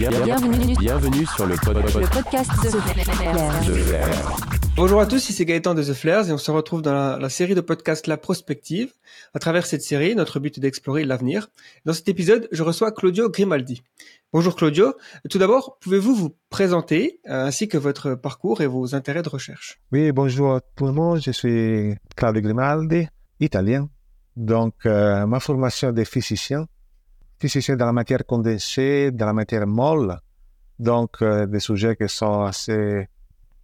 Bienvenue, Bienvenue sur le, pod- pod- le podcast de de Flair. Bonjour à tous, ici Gaëtan de The Flares et on se retrouve dans la, la série de podcasts La Prospective. À travers cette série, notre but est d'explorer l'avenir. Dans cet épisode, je reçois Claudio Grimaldi. Bonjour Claudio. Tout d'abord, pouvez-vous vous présenter euh, ainsi que votre parcours et vos intérêts de recherche? Oui, bonjour à tout le monde. Je suis Claudio Grimaldi, italien. Donc, euh, ma formation de physicien, physicien dans la matière condensée, dans la matière molle. Donc, euh, des sujets qui sont assez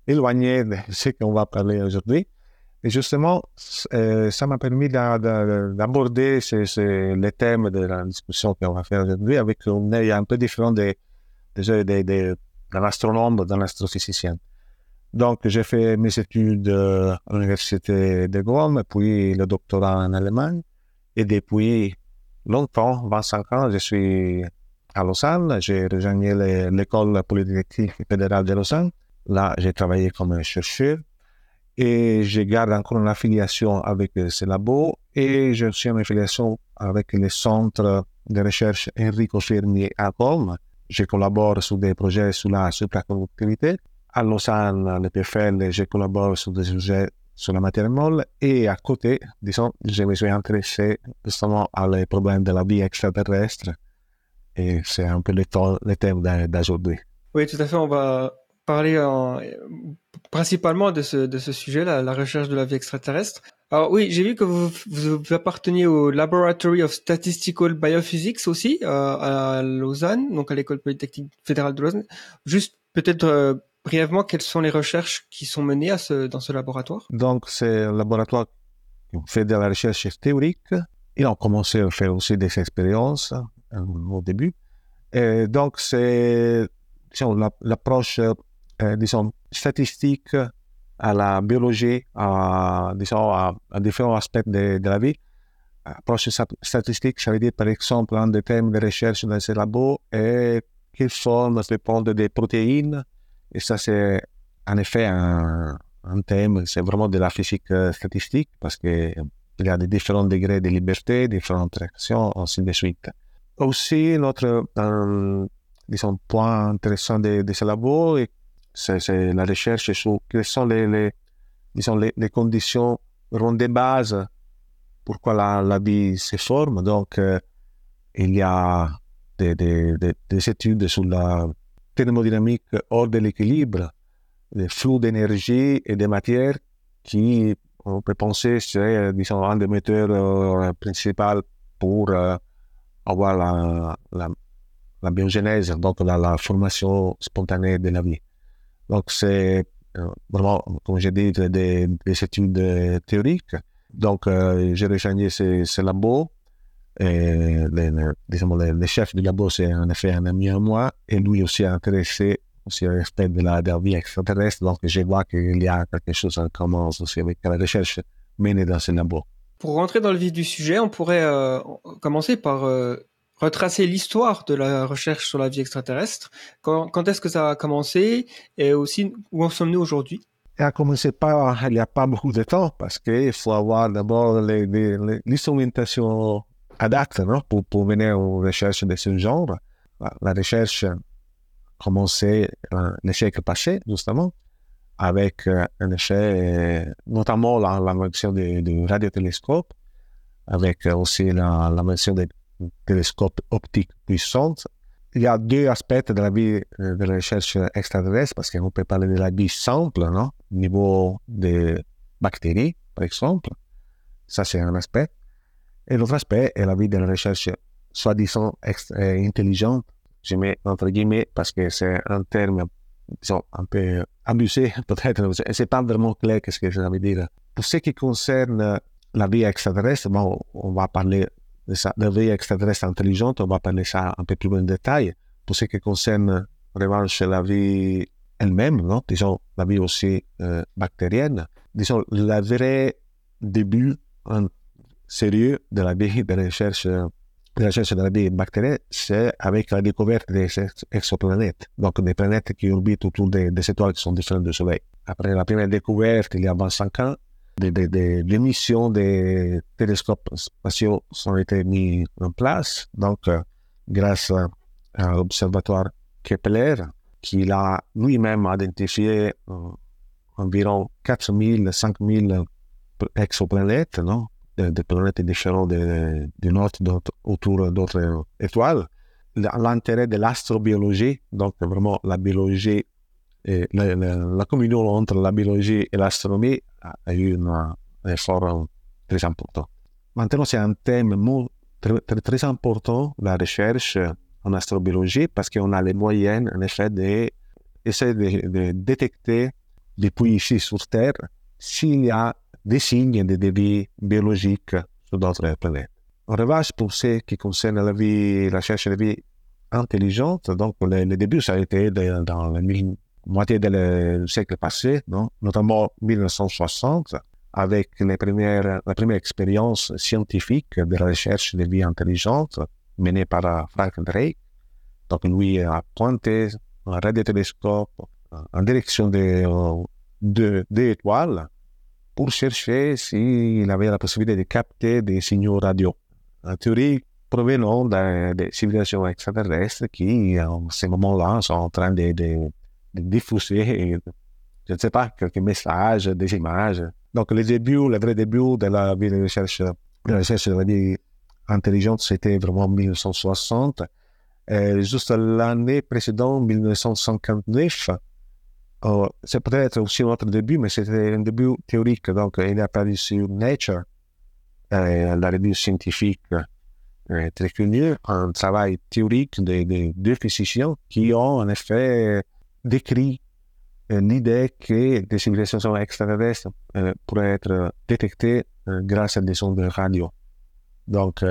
éloignés de ce qu'on va parler aujourd'hui. Et justement, euh, ça m'a permis d'a- d'a- d'aborder les thèmes de la discussion qu'on va faire aujourd'hui avec un œil un peu différent de, de, de, d'un astronome, d'un astrophysicien. Donc, j'ai fait mes études à l'université de Rome, puis le doctorat en Allemagne. Et depuis longtemps, 25 ans, je suis à Lausanne. J'ai rejoint le- l'école polytechnique fédérale de Lausanne. Là, j'ai travaillé comme chercheur. Et je garde encore une affiliation avec euh, ce labo. Et j'ai aussi une affiliation avec le centre de recherche Enrico Fermi à Rome. Je collabore sur des projets sur la supraconductivité à Lausanne, le PFL, je collabore sur des sujets sur la matière molle et à côté, disons, je me suis intéressé justement à les problèmes de la vie extraterrestre et c'est un peu le, le thème d'aujourd'hui. Oui, tout à fait. On va parler en- principalement de ce, de ce sujet, la, la recherche de la vie extraterrestre. Alors oui, j'ai vu que vous, vous apparteniez au Laboratory of Statistical Biophysics aussi euh, à Lausanne, donc à l'école polytechnique fédérale de Lausanne. Juste peut-être euh, brièvement, quelles sont les recherches qui sont menées dans ce laboratoire? Donc c'est un laboratoire qui fait de la recherche théorique. Ils ont commencé à faire aussi des expériences euh, au début. Donc c'est l'approche, euh, disons, statistique à la biologie, à, disons, à, différents aspects de, la vie. Approche stat- statistique, ça veut dire par exemple un des thèmes de recherche dans ces labos est quelle forme répondent des protéines. Et ça, c'est en effet un, thème, c'est vraiment de la physique euh, statistique parce que il y a des différents degrés de liberté, différentes réactions, ainsi de suite. Aussi, notre euh, disons, point intéressant de, de ce labo, c'est la recherche sur quelles sont les, les, les, les conditions vraiment de base pourquoi la, la vie se forme. Donc, euh, il y a des études sur la thermodynamique hors de l'équilibre, des flux d'énergie et de matière qui, on peut penser, serait, euh, disons, un des moteurs euh, principaux pour euh, avoir la, la, la biogénèse, donc la, formation spontanée de la vie. Donc, c'est vraiment, comme j'ai dit, des, des- des études théoriques. Donc, j'ai rejoint ce, ce labo. Et le, disons, le, le chef du labo, c'est en effet un ami à moi. Et lui aussi est intéressé aussi à l'aspect de la, de la vie extraterrestre. Donc, je vois qu'il y a quelque chose en commun aussi avec la recherche menée dans ce labo. Pour rentrer dans le vif du sujet, on pourrait euh, commencer par euh, retracer l'histoire de la recherche sur la vie extraterrestre. Quand, quand est-ce que ça a commencé et aussi où en sommes-nous aujourd'hui? Et a commencé pas, il n'y a pas beaucoup de temps parce qu'il faut avoir d'abord les- l'instrumentation adapte non? pour, pour mener aux recherches de ce genre. La, la recherche a commencé le siècle passé, justement, avec euh, un effet, euh, notamment la- l'invention du radiotélescope, avec euh, aussi la- l'invention des télescopes optiques puissants. Il y a deux aspects de la vie de la recherche extraterrestre, parce qu'on peut parler de la vie simple? Au niveau des bactéries, par exemple. Ça, c'est un aspect. Et l'autre aspect est la vie de la recherche soi-disant euh, intelligente. Je mets entre guillemets parce que c'est un terme, disons, un peu abusé, peut-être. C'est pas vraiment clair qu'est-ce que ça veut dire. Pour ce qui concerne la vie extraterrestre, bon, on va parler de ça, la vie extraterrestre intelligente, on va parler ça un peu plus en détail. Pour ce qui concerne, en revanche, la vie elle-même, disons, la vie aussi euh, bactérienne, disons, le vrai début en sérieux de la de recherche, euh, de la recherche de la vie bactérienne, c'est avec la découverte des ex- exoplanètes, donc des planètes qui orbitent autour des, des étoiles qui sont différentes du Soleil. Après la première découverte, il y a 25 ans, des, des, des, missions des télescopes spatiaux ont été mis en place. Donc, euh, grâce à, l'Observatoire Kepler, qui a lui-même identifié euh, environ 4000, 5000 exoplanètes, non? Des, des planètes différentes de, de notre, d'autres- autour d'autres étoiles. L'intérêt de l'astrobiologie, donc vraiment la biologie, la, communion entre la biologie et l'astronomie a, eu un effort très important. Maintenant, c'est un thème très important, la recherche en astrobiologie, parce qu'on a les moyens, en effet, d'essayer de, de détecter depuis ici sur Terre s'il y a des signes de vie biologique sur d'autres planètes. En revanche, pour ce qui concerne la vie, la recherche de vie intelligente, donc le, le début, ça a été de- dans la moitié du siècle passé, notamment 1960, avec la première expérience scientifique de la recherche de vie intelligente menée par Frank Drake. Donc, lui a pointé un radiotélescope en direction des euh, de, étoiles pour chercher s'il avait la possibilité de capter des signaux radio. En théorie, provenant de- des civilisations extraterrestres qui, en ce moment-là, sont en train de, diffuser, je ne sais pas, quelques messages, des images. Donc, le début, le vrai début de la vie de recherche, de la vie intelligente, c'était vraiment 1960. Euh, juste l'année précédente, 1959, c'est peut-être aussi notre début, mais c'était un début théorique. Donc, il est apparu sur Nature, euh, la revue scientifique euh, très connue, un travail théorique de, de deux physiciens qui ont en effet décrit euh, l'idée que des civilisations extraterrestres pourraient être détectées grâce à des ondes radio. Donc,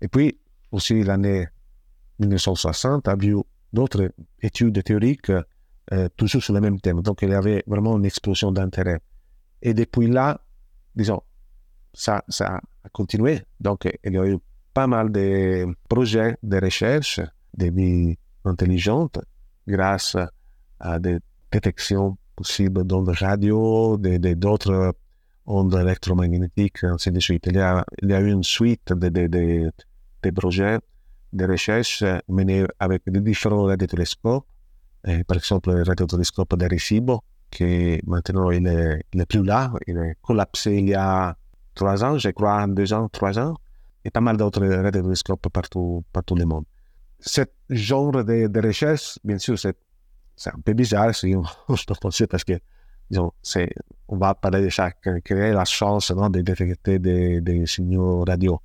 et puis aussi l'année 1960 a vu d'autres études théoriques euh, toujours sur le même thème. Donc, il y avait vraiment une explosion d'intérêt. Et depuis là, disons, ça, a continué. Donc, il y a eu pas mal de projets de recherche de vie intelligente grâce à des détections possibles d'ondes radio, de- de- d'autres ondes électromagnétiques, ainsi de suite. Il y a, il y a eu une suite de, de, de, de projets de recherche menés avec différents radiotélescopes. Et par exemple, le radiotélescope d'Arecibo, qui maintenant il il plus là, il est collapsé il y a trois ans, je crois, deux ans, trois ans, et pas mal d'autres radiotélescopes partout, partout le monde. Ce genre de, recherche, bien sûr, c'est un peu bizarre si on, on peut penser parce que on va parler de chaque créer la chance non, de détecter des, des signaux radio.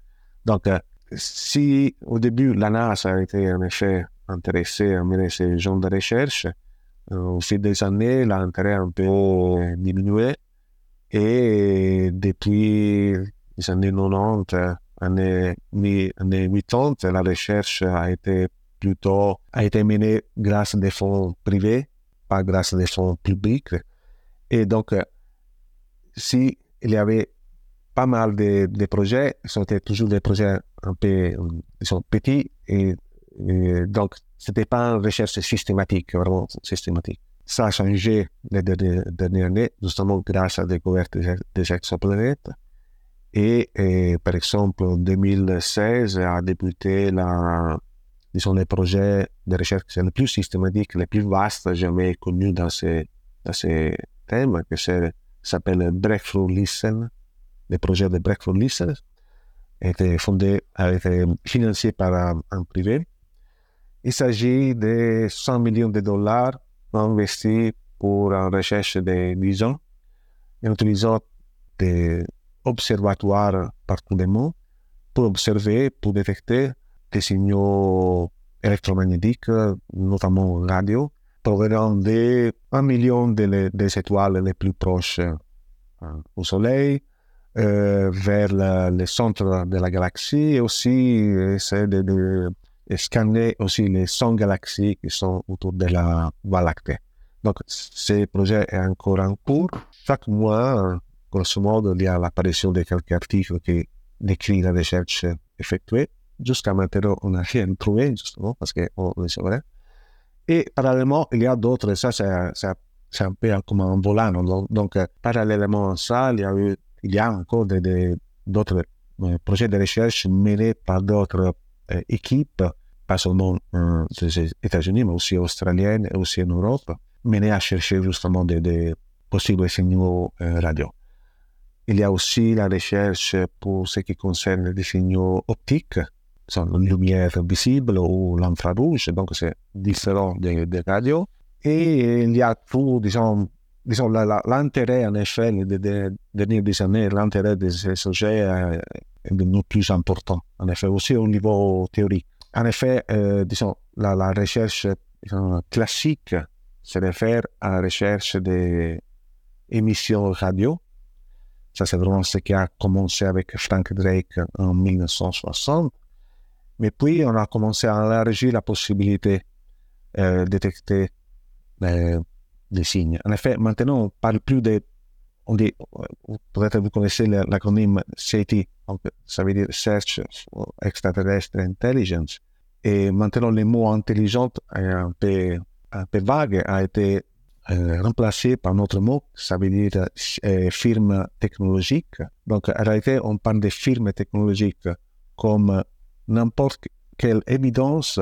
Donc, euh, si au début la NASA a été en effet intéressée à mener ce genre de recherche, euh, au fil des années, l'intérêt a un peu diminué et depuis les années 90, années, mi- années 80, la recherche a été plutôt a été menée grâce à des fonds privés, pas grâce à des fonds publics. Et donc, euh, si il y avait pas mal de, de projets, c'était toujours des projets un peu euh, disons, petits et, et donc c'était pas une recherche systématique, vraiment systématique. Ça a changé les dernières, années, justement grâce à la découverte des, exoplanètes. Et, par exemple, en 2016 a débuté la, disons, les projets de recherche les plus systématiques, les plus vastes jamais connus dans ces, dans ces thèmes, c'est- s'appelle Breakthrough Listen. Le projet de Breakthrough Listen a été fondé, a financé par un privé. Il s'agit de 100 millions de dollars investis pour une recherche de 10 ans en utilisant des observatoires partout dans le monde pour observer, pour détecter des signaux électromagnétiques, notamment radio, provenant de 1 million des étoiles les plus proches euh, au Soleil, euh, vers la- le centre de la galaxie et aussi essayer de, de scanner aussi les 100 galaxies qui sont autour de la Voie lactée. Donc, ce projet est encore en cours. Chaque mois, grosso modo, il y a l'apparition de quelques articles qui décrivent la recherche effectuée. Jusqu'à maintenant, on n'a rien trouvé, justement, parce qu'on le savait. Et parallèlement, il y a d'autres, ça, c'est un peu comme un volant. Donc, euh, parallèlement à ça, il y a, eu, il encore d'autres euh, projets de recherche menés par d'autres euh, équipes pas seulement des États-Unis, mais aussi australiennes et aussi en Europe, mené à chercher justement des, possibles signaux euh, radio. Il y a aussi la recherche pour ce qui concerne les signaux optiques, sont lumière visible ou l'infrarouge, donc c'est différent des, des radios. Et il y a tout, disons, disons l'intérêt en effet des de, dernières années, l'intérêt de ces sujets est de nous plus important, en effet, aussi au niveau théorique. En effet, euh, disons, la, recherche classique se réfère à la recherche des émissions radio. Ça, c'est vraiment ce qui a commencé avec Frank Drake en 1960. Mais puis, on a commencé à élargir la possibilité euh, de détecter euh, des signes. En effet, maintenant, on parle plus de. On dit, peut-être vous connaissez l'acronyme CT, ça veut dire Search for Extraterrestrial Intelligence. Et maintenant, le mot intelligent est un peu, un peu vague, a été euh, remplacé par notre mot, ça veut dire euh, firme technologique. Donc, en réalité, on parle de firme technologique comme n'importe quelle évidence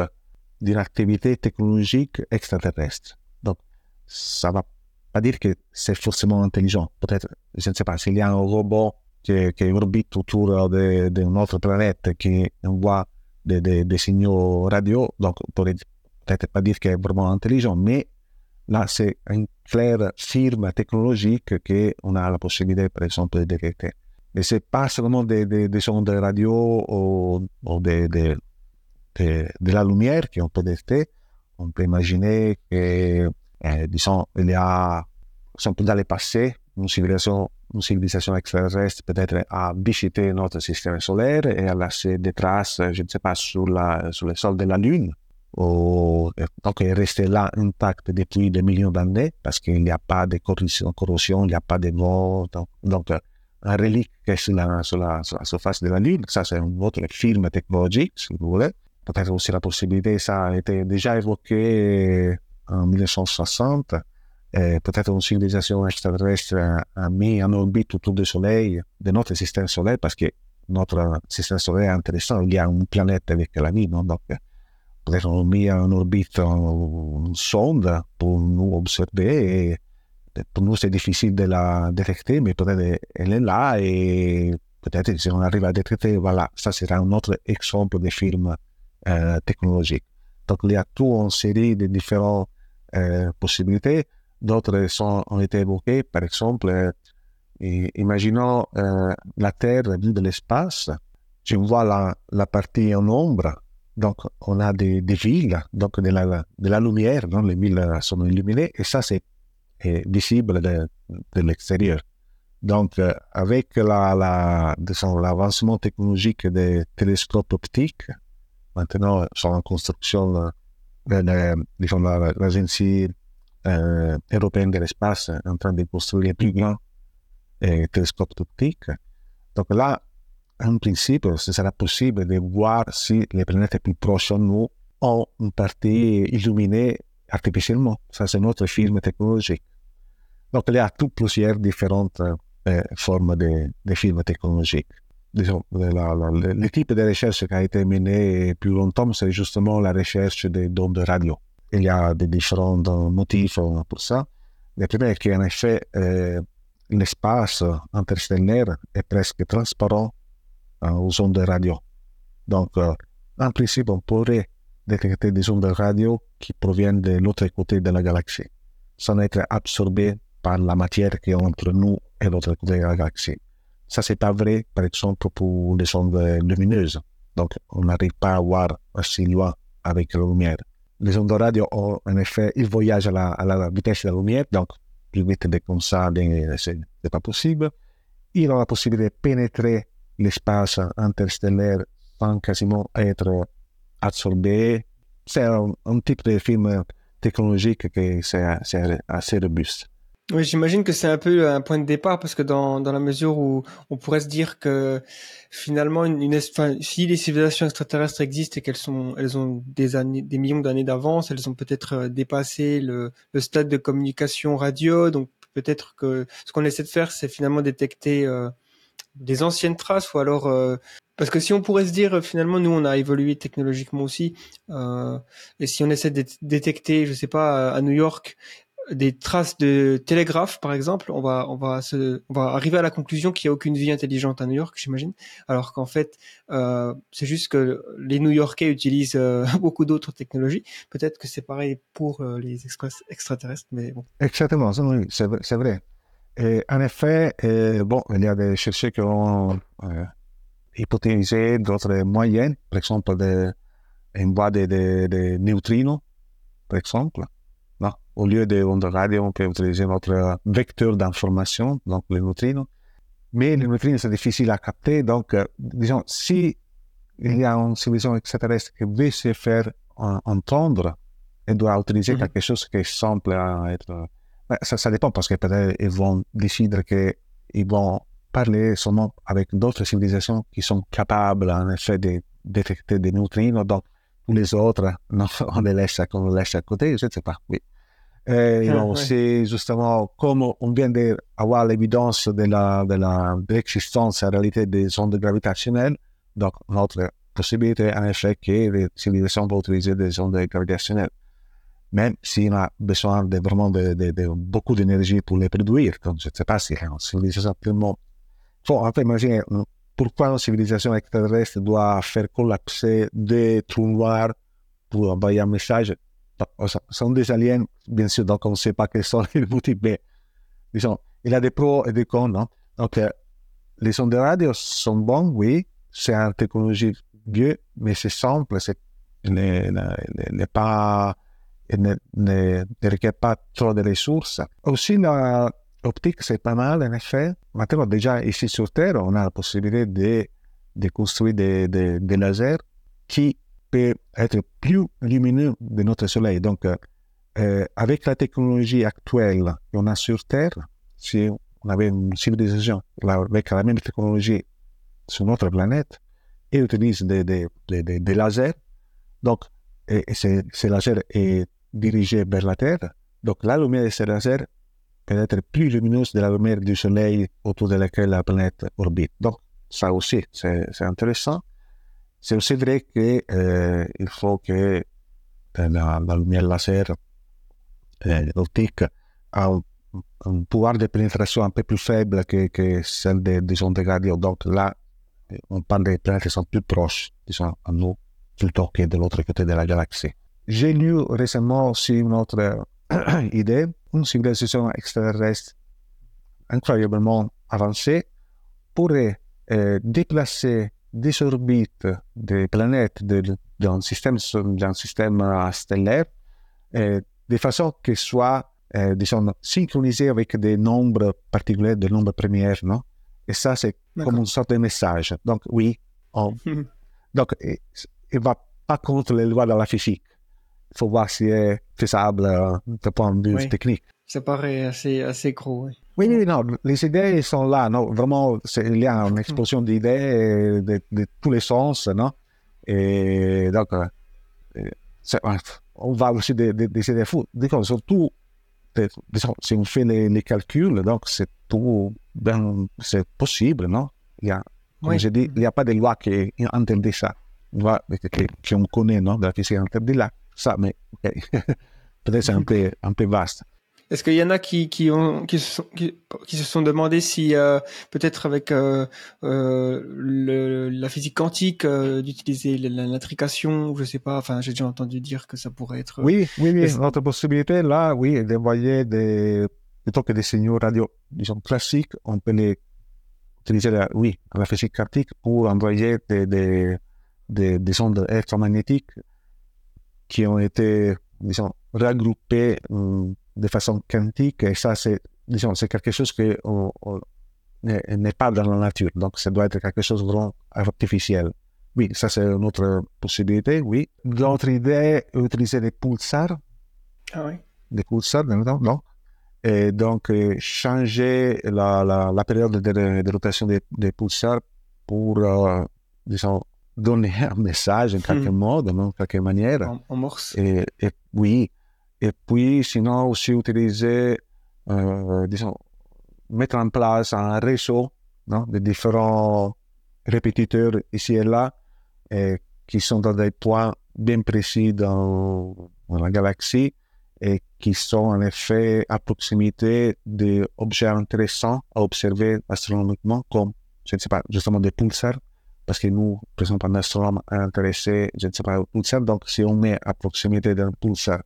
d'une activité technologique extraterrestre. Ça va pas dire que c'est forcément intelligent. Peut-être, je ne sais pas, s'il y a un robot qui, qui orbite autour d'une autre planète qui envoie des, des, des signaux radio, donc on pourrait peut-être pas dire qu'il est vraiment intelligent, mais là, c'est une claire firme technologique qu'on a la possibilité, par exemple, de détecter. Et c'est pas seulement des, des, des ondes de radio ou, ou de, de, de, de, la lumière qu'on peut détecter. On peut imaginer que, eh, disons, il y a, exemple, dans le passé, une civilisation, extraterrestre peut-être a visité notre système solaire et a laissé des traces, je ne sais pas, sur, la, le sol de la Lune. Ou, donc, elle est restée là intacte depuis des millions d'années parce qu'il n'y a pas de corrosion, il n'y a pas de vent. Donc, un relique sur la, sur, la, sur la, surface de la Lune. Ça, c'est un autre film technologique, si vous voulez. Peut-être aussi la possibilité, ça a été déjà évoqué en 1960. Peut-être une civilisation extraterrestre a mis en orbite autour du Soleil, de notre système solaire, parce que notre système solaire est intéressant. Il y a une planète avec la vie, non? Donc, peut-être on mis en orbite une sonde pour nous observer et pour nous, c'est difficile de la détecter, mais peut-être elle est là et peut-être si on arrive à détecter, voilà, ça sera un autre exemple de film euh, technologique. Donc, il y a tout en série de différentes euh, possibilités. D'autres ont été évoquées, par exemple, euh, imaginons la Terre vue de l'espace. Je vois la, la partie en ombre, donc on a des, des villes, donc de la, de la lumière, non? les villes sont illuminées, et ça c'est est visible de, de l'extérieur. Donc, euh, avec la, la, l'avancement technologique des télescopes optiques, maintenant, sont en construction, euh, disons, l'agence euh, européenne de l'espace est en train de construire les plus grands euh, télescopes optiques. Donc là, en principe, ce sera possible de voir si les planètes plus proches de nous ont une partie illuminée artificiellement. C'est notre film technologique. Donc, il y a toutes plusieurs différentes euh, formes de, de. Disons, la, la, type de recherche qui a été mené plus longtemps, c'est justement la recherche des ondes de radio. Il y a des différents motifs pour ça. Le premier est qu'en effet, euh, l'espace interstellaire est presque transparent euh, aux ondes de radio. Donc, euh, en principe, on pourrait détecter des ondes de radio qui proviennent de l'autre côté de la galaxie, sans être absorbées par la matière qui est entre nous et l'autre côté de la galaxie. Ça, c'est pas vrai, par exemple, pour les ondes lumineuses. Donc, on n'arrive pas à voir assez loin avec la lumière. Les ondes radio, en effet, ils voyagent à la, vitesse de la lumière, donc plus vite de comme ça, c'est pas possible. Ils ont la possibilité de pénétrer l'espace interstellaire sans quasiment être absorbé. C'est un, un, type de film technologique qui c'est assez robuste. Oui, j'imagine que c'est un peu un point de départ parce que dans, dans la mesure où on pourrait se dire que finalement, une, une enfin, si les civilisations extraterrestres existent et qu'elles sont, elles ont des années, des millions d'années d'avance, elles ont peut-être dépassé le, le, stade de communication radio. Donc peut-être que ce qu'on essaie de faire, c'est finalement détecter euh, des anciennes traces ou alors euh, Parce que si on pourrait se dire, finalement, nous, on a évolué technologiquement aussi, euh, et si on essaie de détecter, je sais pas, à New York, des traces de télégraphe, par exemple, on va, on va se, on va arriver à la conclusion qu'il n'y a aucune vie intelligente à New York, j'imagine. Alors qu'en fait, euh, c'est juste que les New-Yorkais utilisent euh, beaucoup d'autres technologies. Peut-être que c'est pareil pour euh, les extraterrestres, mais bon. Exactement, c'est vrai. Et en effet, bon, il y a des chercheurs qui ont hypothétisé d'autres moyens, par exemple, de, une voie de neutrinos, par exemple au lieu des ondes radio, on peut utiliser notre vecteur d'information, donc les neutrinos. Mais les neutrinos, c'est difficile à capter. Donc, euh, disons, si il y a une civilisation extraterrestre qui veut se faire entendre, elle doit utiliser mm -hmm. quelque chose qui est simple à être. Ben, ça, ça, dépend parce que peut-être ils vont décider qu'ils vont parler seulement avec d'autres civilisations qui sont capables, en effet, de détecter des neutrinos. Donc, tous les autres, non, on les laisse, on les laisse à côté, je ne sais pas. Oui. Eh, ah, no, Se justement, comme on vient d'avoir l'évidence de l'existence la, de la, en réalité des ondes gravitationnelles, donc notre possibilité en effet que les civilisations vont utiliser des ondes gravitationnelles. Même si on a besoin de vraiment de, de, de beaucoup d'énergie pour les produire, comme je ne sais pas si une civilisation tellement... Faut fait imaginer pourquoi une civilisation extraterrestre doit faire collapser des trous noirs pour envoyer un message sont des aliens, bien sûr, donc on ne sait pas quels sont les motifs, mais disons, il y a des pros et des cons, non? Donc, les sons de radio sont bons, oui, c'est une technologie vieux, mais c'est simple, c'est n'est pas, ne, ne, ne, requiert pas trop de ressources. Aussi, l'optique, c'est pas mal, en effet. Maintenant, déjà, ici sur Terre, on a la possibilité de, de construire des, lasers qui être plus lumineux de notre Soleil. Donc, euh, euh, avec la technologie actuelle qu'on a sur Terre, si on avait une civilisation avec la même technologie sur notre planète et utilise des, lasers, donc ces, lasers est dirigé vers la Terre, donc la lumière de ces lasers peut être plus lumineuse de la lumière du Soleil autour de laquelle la planète orbite. Donc, ça aussi, c'est intéressant. C'est aussi vrai qu'il euh, faut que la, la lumière laser euh, optique a un, un, pouvoir de pénétration un peu plus faible que, celle des, des ondes radio. Donc là, on parle des planètes qui sont plus proches, disons, à nous, plutôt que de l'autre côté de la galaxie. J'ai lu récemment aussi une autre idée, une civilisation extraterrestre incroyablement avancée pourrait euh, déplacer des orbites des planètes d'un système, stellaire euh, de façon que soit, euh, disons, synchronisé avec des nombres particuliers, des nombres premiers, non? Et ça, c'est comme une sorte de message. Donc, oui, on... donc, il ne va pas contre les lois de la physique. Il faut voir si c'est faisable euh, d'un point de vue oui. technique. Ça paraît assez, assez gros, oui. Oui, oui, non, les idées sont là, non, vraiment, il y a une explosion d'idées de, de, tous les sens, non? Et donc, euh, on va aussi des, des, des idées fous. Donc, surtout, si on fait les, les calculs, donc c'est tout, ben, c'est possible, non? Il y a, Comme oui. je dis, il n'y a pas de loi qui interdit ça, qu'on connaît, non, de la physique interdit là, ça, mais peut-être c'est un peu, un peu vaste. Est-ce qu'il y en a qui, qui, ont, qui, se, sont, qui, qui se sont demandé si euh, peut-être avec euh, euh, le, la physique quantique d'utiliser l'intrication, je sais pas. Enfin, j'ai déjà entendu dire que ça pourrait être. Oui, oui, oui. Notre possibilité là, oui, d'envoyer des plutôt que des signaux radio, disons classiques, on peut les utiliser, la, oui, la physique quantique pour envoyer des, des, des, des ondes électromagnétiques qui ont été, disons, regroupées. Hum, de façon quantique, et ça, c'est, disons, c'est quelque chose qui n'est pas dans la nature. Donc, ça doit être quelque chose de vraiment artificiel. Oui, ça, c'est une autre possibilité, oui. L'autre idée, utiliser des pulsars. Ah oui. Des pulsars, non? non. Et donc, euh, changer la, la, la, période de, de rotation des, des pulsars pour, euh, disons, donner un message en quelque hmm. mode, en quelque manière. En, en morse. Et, et oui, et puis, sinon, aussi utiliser, euh, disons, mettre en place un réseau non, de différents répétiteurs ici et là et qui sont dans des points bien précis dans, dans la galaxie et qui sont en effet à proximité d'objets intéressants à observer astronomiquement, comme, je ne sais pas, justement des pulsars, parce que nous, par exemple, un astronome intéressé, je ne sais pas, au pulsar, donc si on met à proximité d'un pulsar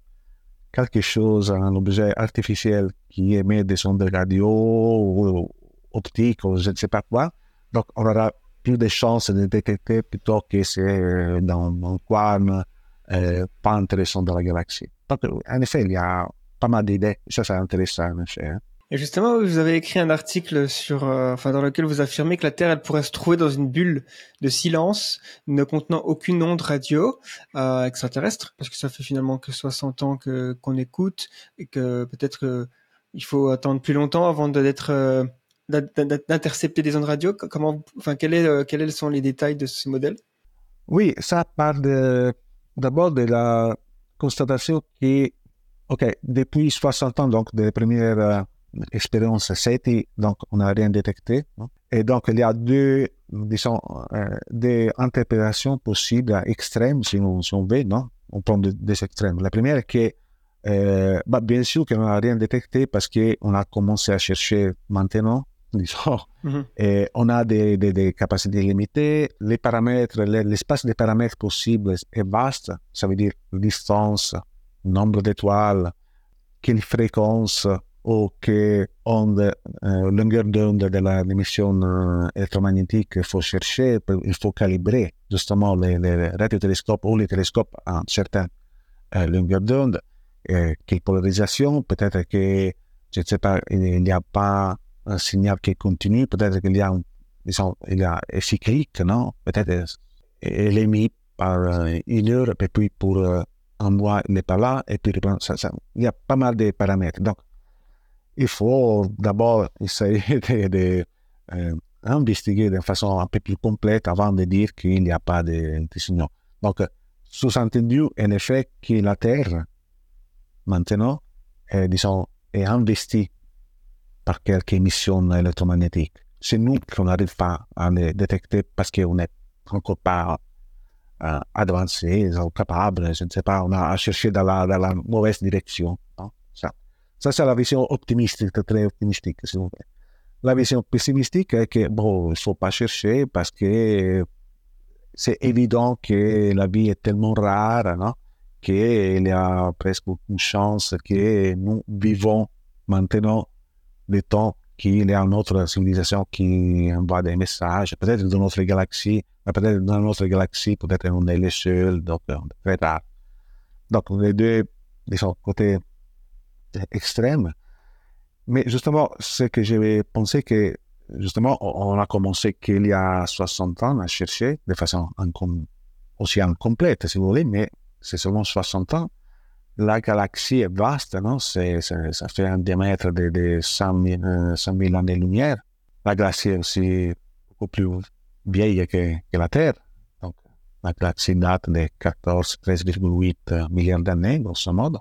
quelque chose, un objet artificiel qui émet des ondes radio ou optiques ou je ne sais pas quoi, donc on aura plus de chances de détecter plutôt que c'est dans un coin euh, pas intéressant de la galaxie. Donc, en effet, il y a pas mal d'idées. Ça, c'est intéressant, en effet. hein. Et justement, vous avez écrit un article sur, euh, enfin, dans lequel vous affirmez que la Terre, elle pourrait se trouver dans une bulle de silence, ne contenant aucune onde radio euh, extraterrestre, parce que ça fait finalement que 60 ans que qu'on écoute et que peut-être que il faut attendre plus longtemps avant de- d'être euh, d'intercepter des ondes radio. Comment, enfin, est, euh, quels sont les détails de ce modèle? Oui, ça part de- d'abord de la constatation que, OK, depuis 60 ans, donc des premières expériences SETI, donc on n'a rien détecté. non? Et donc, il y a deux, disons, euh, des interprétations possibles extrêmes, si on, si on veut, non? On prend des, des extrêmes. La première est que, euh, bah, bien sûr qu'on n'a rien détecté parce qu'on a commencé à chercher maintenant, disons, Mhm. et on a des, des- des capacités limitées. Les paramètres, le- l'espace des paramètres possibles est vaste. Ça veut dire distance, nombre d'étoiles, quelle fréquence ou quelle onde, euh, longueur d'onde de la électromagnétique il faut chercher. Il faut calibrer justement les, les radiotélescopes ou les télescopes à une certaine euh, longueur d'onde. Quelle polarisation, peut-être que, il n'y a pas un signal qui continue, peut-être qu'il y a disons, il y a cyclique, non? Peut-être il est mis par une heure, et puis pour un mois, il n'est pas là, et puis ça- il y a pas mal de paramètres. Donc, il faut d'abord essayer de, de, euh, investiguer façon un peu plus complète avant de dire qu'il n'y a pas de, de signaux. Donc, sous-entendu, en effet, que la Terre, maintenant, est, disons, est investie par quelques émissions électromagnétiques. C'est nous qu'on n'arrive pas à les détecter parce qu'on n'est encore pas euh, avancé, capable, je ne sais pas, on a à chercher dans la, mauvaise direction. non? Ça, c'est la vision optimistique, très optimistique, s'il vous plaît. La vision pessimistique est que, bon, il ne faut pas chercher parce que c'est évident que la vie est tellement rare, non? qu'il y a presque aucune chance que nous vivons maintenant le temps qu'il y a une autre civilisation qui envoie des messages, peut-être dans notre galaxie, peut-être dans notre galaxie, peut-être on est les seuls, donc euh, très rare. Donc les deux, disons, côtés extrêmes. Mais justement, ce que j'avais pensé que, justement, on a commencé qu'il y a 60 ans à chercher de façon incom- aussi incomplète, si vous voulez, mais c'est seulement 60 ans. La galaxie est vaste, non? Ça fait un diamètre de, de 100 000, euh, 100 000 années-lumière. La galaxie est aussi beaucoup plus vieille que, que la Terre. Donc, la galaxie date de 14, 13,8 milliards d'années, grosso modo.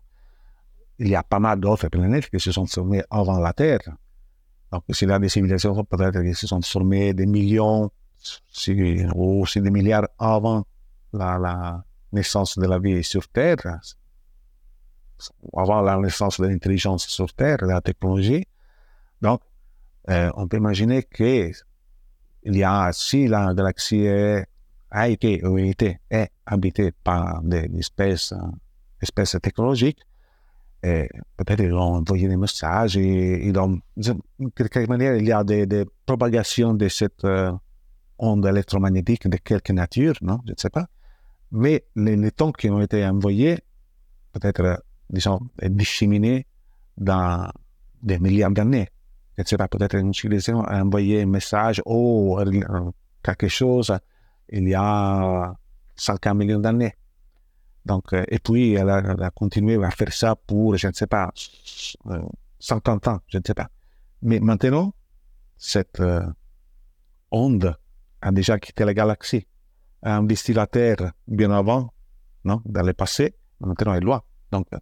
Il y a pas mal d'autres planètes qui se sont formées avant la Terre. Donc, y a des civilisations peut-être qui se sont formées des millions ou aussi des milliards avant la, naissance de la vie sur Terre, avant la naissance de l'intelligence sur Terre, de la technologie. Donc, euh, on peut imaginer que il y a, si la galaxie a été ou été, est habitée par des espèces, euh, espèces technologiques, peut-être ils ont envoyé des messages ils ont, de quelque manière, il y a des, des propagations de cette euh, onde électromagnétique de quelque nature, non? Je ne sais pas. Mais les, les temps qui ont été envoyés, peut-être, euh, disons, disséminés dans des milliards d'années. Je ne sais pas, peut-être une civilisation a envoyé un message ou euh, quelque chose il y a 50 millions d'années. Donc, euh, et puis, elle a, continué à faire ça pour, je ne sais pas, euh, 50 ans, je ne sais pas. Mais maintenant, cette euh, onde a déjà quitté la galaxie, a investi la Terre bien avant, non, dans le passé, maintenant elle est loin. Donc, euh,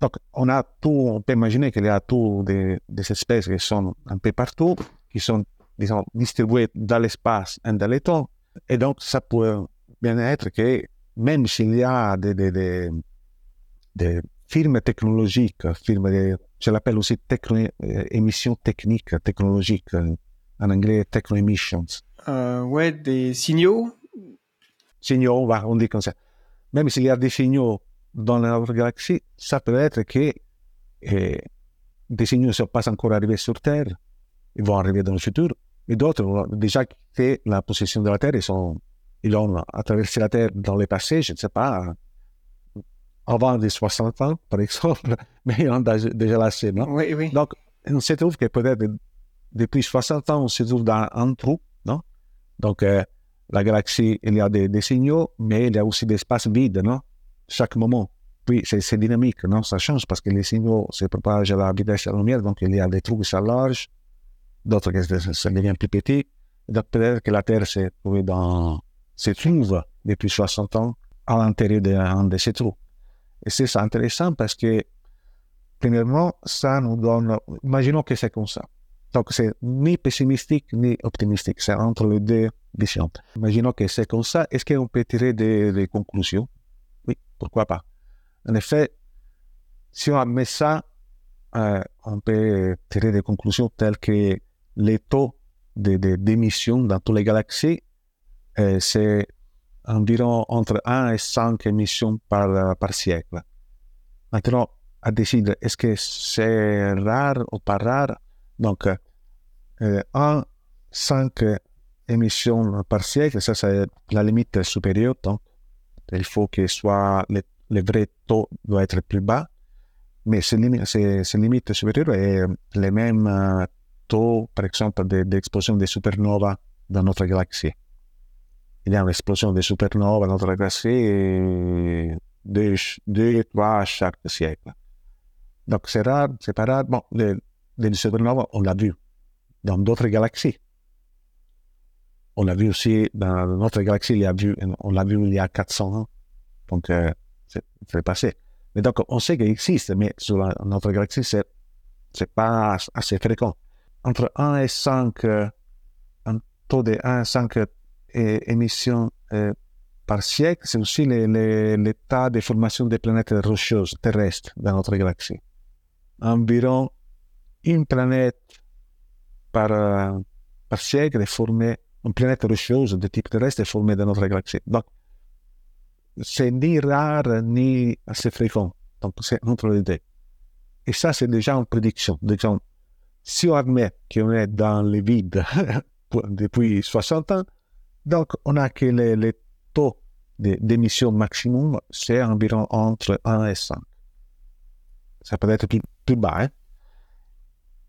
donc, on a tout, on peut imaginer qu'il y a tout des, des espèces qui sont un peu partout, qui sont, disons, distribuées dans l'espace et dans le temps, Et donc, ça peut bien être que même s'il y a des, des, des, des firmes technologiques, firmes de, je l'appelle aussi techno, euh, émissions techniques, technologiques, euh, en anglais techno emissions, Euh, ouais, des signaux? signaux, on va- on dit comme ça. Même s'il y a des signaux dans notre galaxie, ça peut être que euh, des signaux ne sont pas encore arrivés sur Terre, ils vont arriver dans le futur, et d'autres déjà quitté la position de la Terre, ils, sont, ils ont traversé la Terre dans le passé, je ne sais pas, avant les 60 ans, par exemple, mais ils ont déjà laissé, non Oui, oui. donc, on se trouve que peut-être depuis 60 ans, on se trouve dans un trou, non? Donc, euh, la galaxie, il y a des, des signaux, mais il y a aussi des espaces vides, non? Chaque moment. Puis, c'est dynamique, non? Ça change parce que les signaux se propagent à la vitesse de la lumière, donc il y a des trous qui s'enlargent, d'autres qui se deviennent plus petits. Donc, peut-être que la Terre s'est trouvée dans, se trouve depuis 60 ans à l'intérieur d'un de ces trous. Et c'est intéressant parce que premièrement, ça nous donne, imaginons que c'est comme ça. Donc, c'est ni pessimistique ni optimistique, c'est entre les deux visions. Imaginons que c'est comme ça, est-ce qu'on peut tirer des, des conclusions? Oui, pourquoi pas. En effet, si on admet ça, euh, on peut tirer des conclusions telles que les taux de- de- d'émission dans toutes les galaxies, euh, c'est environ entre 1 et 5 émissions par, par siècle. Maintenant, à décider, est-ce que c'est rare ou pas rare Donc, euh, 1, 5 émissions par siècle, ça c'est la limite supérieure. Donc, il faut que soit le, le vrai taux doit être plus bas. Mais ces limites, limites supérieures est le même euh, taux, par exemple, de- d'explosion des supernovas dans notre galaxie. Il y a une explosion des supernovas dans notre galaxie deux, deux, trois chaque siècle. Donc, c'est rare, c'est pas rare. Bon, les, les supernovas, on l'a vu dans d'autres galaxies. On l'a vu aussi dans notre galaxie, il y a vu, on l'a vu il y a 400 ans. Donc, euh, c'est passé. Mais donc, on sait qu'il existe, mais sur la- notre galaxie, c'est c'est pas assez fréquent. Entre 1 et 5, euh, un taux de 1 à 5 euh, émissions par siècle, c'est aussi l'état de formation des planètes rocheuses terrestres dans notre galaxie. Environ une planète par, siècle est formée, une planète rocheuse de type terrestre est formée dans notre galaxie. Donc, c'est ni rare ni assez fréquent. Donc, c'est entre les deux. Et ça, c'est déjà une prédiction. Disons, si on admet qu'on est dans le vide depuis 60 ans, donc on a que le, le taux d'émission maximum, c'est environ entre 1 et 5. Ça peut être plus, bas. hein.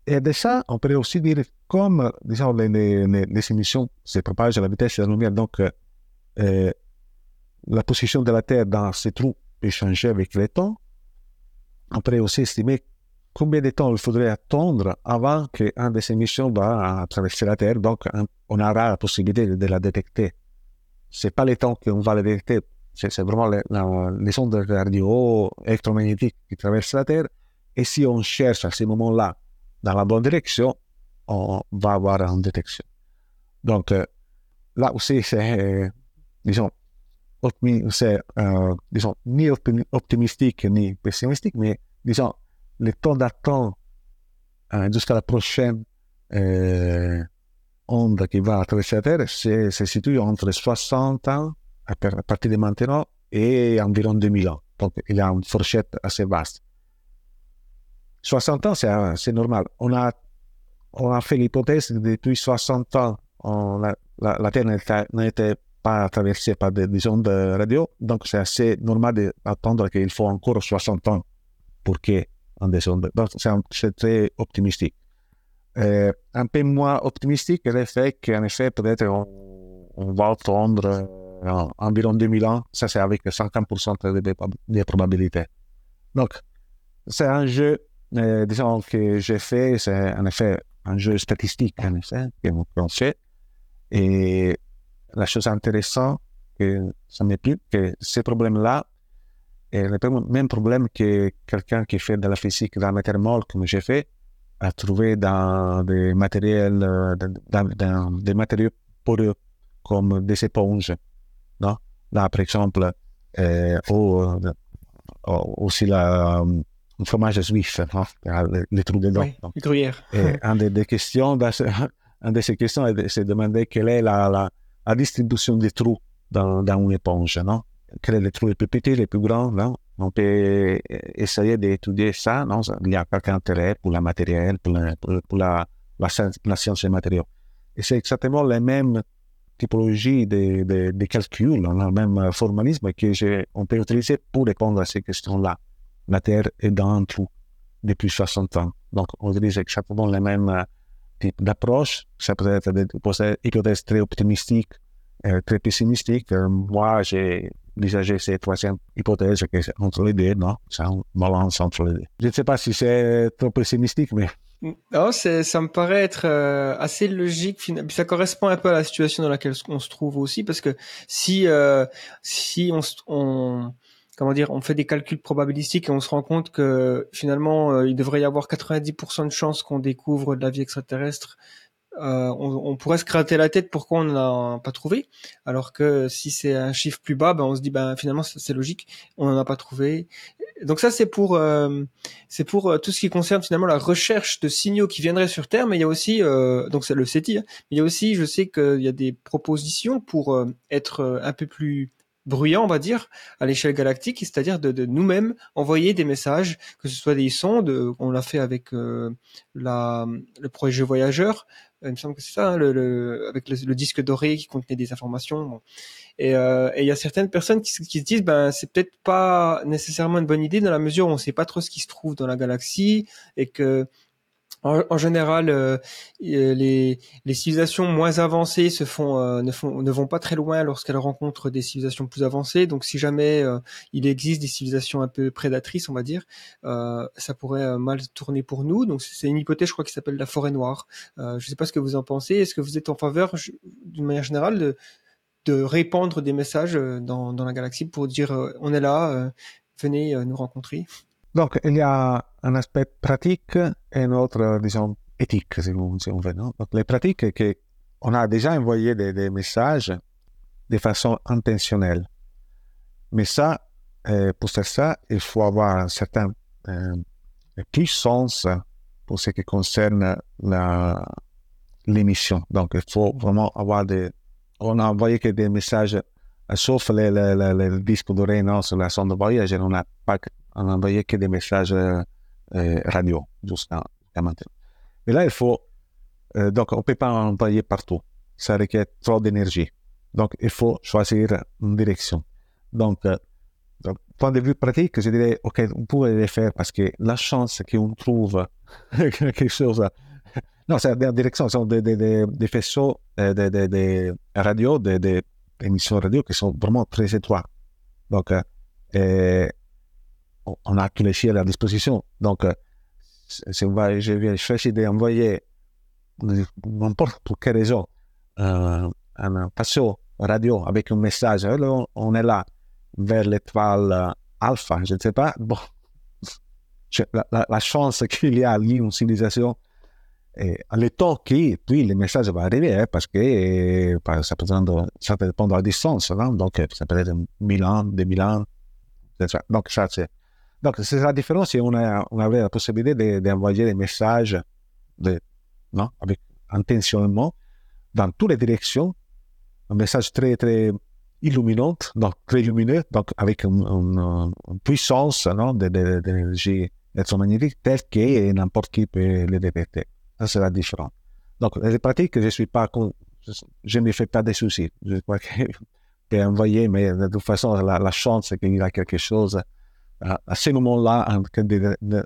Et de ça, on pourrait aussi dire, comme disons, les, les- les- les émissions se propagent à la vitesse de la lumière, donc euh, euh, la position de la Terre dans ces trous peut changer avec le temps, on pourrait aussi estimer combien de temps il faudrait attendre avant qu'un de ces émissions va traverser la Terre, donc on aura la possibilité de, la détecter. C'est pas le temps qu'on va la détecter, c'est vraiment les, ondes radio électromagnétiques qui traversent la Terre. Et si on cherche à ce moment-là dans la bonne direction, on va avoir une détection. Donc euh, là aussi, c'est, disons, euh, disons, ni optimi- optimistique ni pessimistique, mais disons, le temps d'attente euh, jusqu'à la prochaine euh, onde qui va traverser la Terre se, se situe entre 60 ans à, par- à partir de maintenant et environ 2000 ans. Donc, il y a une fourchette assez vaste. 60 ans, c'est normal. On a, on a fait l'hypothèse que depuis 60 ans, la, Terre n'était- pas traversée par des, des ondes radio, donc c'est assez normal d'attendre qu'il faut encore 60 ans pour que on descende. Donc, c'est un- c'est très optimistique. Un peu moins optimistique est le fait qu'en effet, peut-être on, on va attendre euh, environ 2000 ans. Ça, c'est avec 50% de, de, de probabilité. Donc, c'est un jeu, euh, disons, que j'ai fait, c'est en effet un jeu statistique, en effet, qu'on fait. Et la chose intéressante, que ça m'est plu, que ces problèmes-là, et le même problème que quelqu'un qui fait de la physique dans la matière molle, comme j'ai fait, a trouvé dans des matériels, euh, dans, des matériaux poreux comme des éponges. Non? Là, par exemple, euh, au, euh, aussi la, euh, le fromage suisse, hein, les, les trous dedans. Oui, Donc, le gruyère. et une des, des questions, dans ce- une de ces questions, est de se demander quelle est la, la, la distribution des trous dans, dans une éponge, non? Quel est le trou les plus petits, les plus grands, non? On peut essayer d'étudier ça, non? Il y a quelques intérêt pour la pour la, pour, la, la, science, la science des matériaux. Et c'est exactement la même typologie de, de, de calcul, le même formalisme que je, on peut utiliser pour répondre à ces questions-là. La Terre est dans un trou depuis 60 ans. Donc, on utilise exactement le même euh, type d'approche. Ça peut être des hypothèses- très optimistiques, euh, très pessimistiques. Euh, moi, j'ai envisagé cette troisième hypothèse entre les deux, non? C'est un balance entre les deux. Je ne sais pas si c'est trop pessimistique, mais Non, ça me paraît être euh, assez logique. ça correspond un peu à la situation dans laquelle on se trouve aussi, parce que si euh, si on comment dire, on fait des calculs probabilistiques et on se rend compte que finalement euh, il devrait y avoir 90% de chances qu'on découvre de la vie extraterrestre. Euh, on, on pourrait se gratter la tête pourquoi on n'en a pas trouvé, alors que si c'est un chiffre plus bas, ben on se dit ben finalement c'est logique, on n'en a pas trouvé. Donc ça c'est pour euh, c'est pour euh, tout ce qui concerne finalement la recherche de signaux qui viendraient sur Terre, mais il y a aussi, euh, donc c'est le SETI, hein, il y a aussi, je sais qu'il y a des propositions pour euh, être euh, un peu plus bruyant, on va dire, à l'échelle galactique, c'est-à-dire de, de nous-mêmes envoyer des messages, que ce soit des sondes, on l'a fait avec euh, la, le projet Voyageur, il me semble que c'est ça, hein, le, le- avec le, disque doré qui contenait des informations. bon. Et euh, et il y a certaines personnes qui, qui se disent, ben c'est peut-être pas nécessairement une bonne idée dans la mesure où on sait pas trop ce qui se trouve dans la galaxie et que en, en général, euh, euh, les, les civilisations moins avancées se font, euh, ne, font, ne vont pas très loin lorsqu'elles rencontrent des civilisations plus avancées. Donc, si jamais euh, il existe des civilisations un peu prédatrices, on va dire, euh, ça pourrait euh, mal tourner pour nous. Donc, c'est une hypothèse, je crois, qui s'appelle la forêt noire. Je ne sais pas ce que vous en pensez. Est-ce que vous êtes en faveur, d'une manière générale, de, de répandre des messages dans, dans la galaxie pour dire on est là, venez nous rencontrer? Donc, il y a un aspect pratique et un autre, disons, éthique, si veut. Non? Donc, les pratiques, c'est que on a déjà envoyé des, messages de façon intentionnelle. Mais ça, euh, pour faire ça, il faut avoir une certaine euh, puissance pour ce qui concerne l'émission. Donc, il faut vraiment avoir des... On a envoyé que des messages, euh, sauf les, les, les, disques non, sur la sonde Voyager, on n'a pas on n'a envoyé que des messages radio jusqu'à maintenant. Mais là, il faut. euh, donc, on ne peut pas en envoyer partout. Ça requiert trop d'énergie. Donc, il faut choisir une direction. Donc, euh, donc, point de vue pratique, je dirais, OK, on pourrait le faire parce que la chance qu'on trouve quelque chose. Non, c'est la direction, ce sont des, des, des, des faisceaux, euh, des, des, radios, des, émissions radio qui sont vraiment très étroites. Donc, euh, on- a tous les chiens à disposition. Donc, euh, si on va, je vais chercher d'envoyer, n'importe pour quelle raison, euh, un faisceau radio avec un message, alors on est là, vers l'étoile euh, alpha, je ne sais pas. Bon, la, chance qu'il y a lieu une civilisation, le temps qui, puis le message va arriver, hein, parce que euh, ça, peut prendre- ça peut dépendre de la distance, non? donc euh, ça peut être 1000 ans, 2000 ans, etc. Donc, ça, c'est donc, c'est la différence si on, a, on avait la possibilité de- d'envoyer des messages de, non, avec intentionnellement dans toutes les directions, un message très, très illuminant, donc très lumineux, donc avec une, puissance non, de- de- d'énergie électromagnétique telle que n'importe qui peut le détecter. Ça, c'est la différence. Donc, les pratiques, je suis pas, je- je ne me fais pas de soucis. Je crois que peut envoyer, mais de toute façon, la, la chance qu'il y a quelque chose à, à ce moment-là,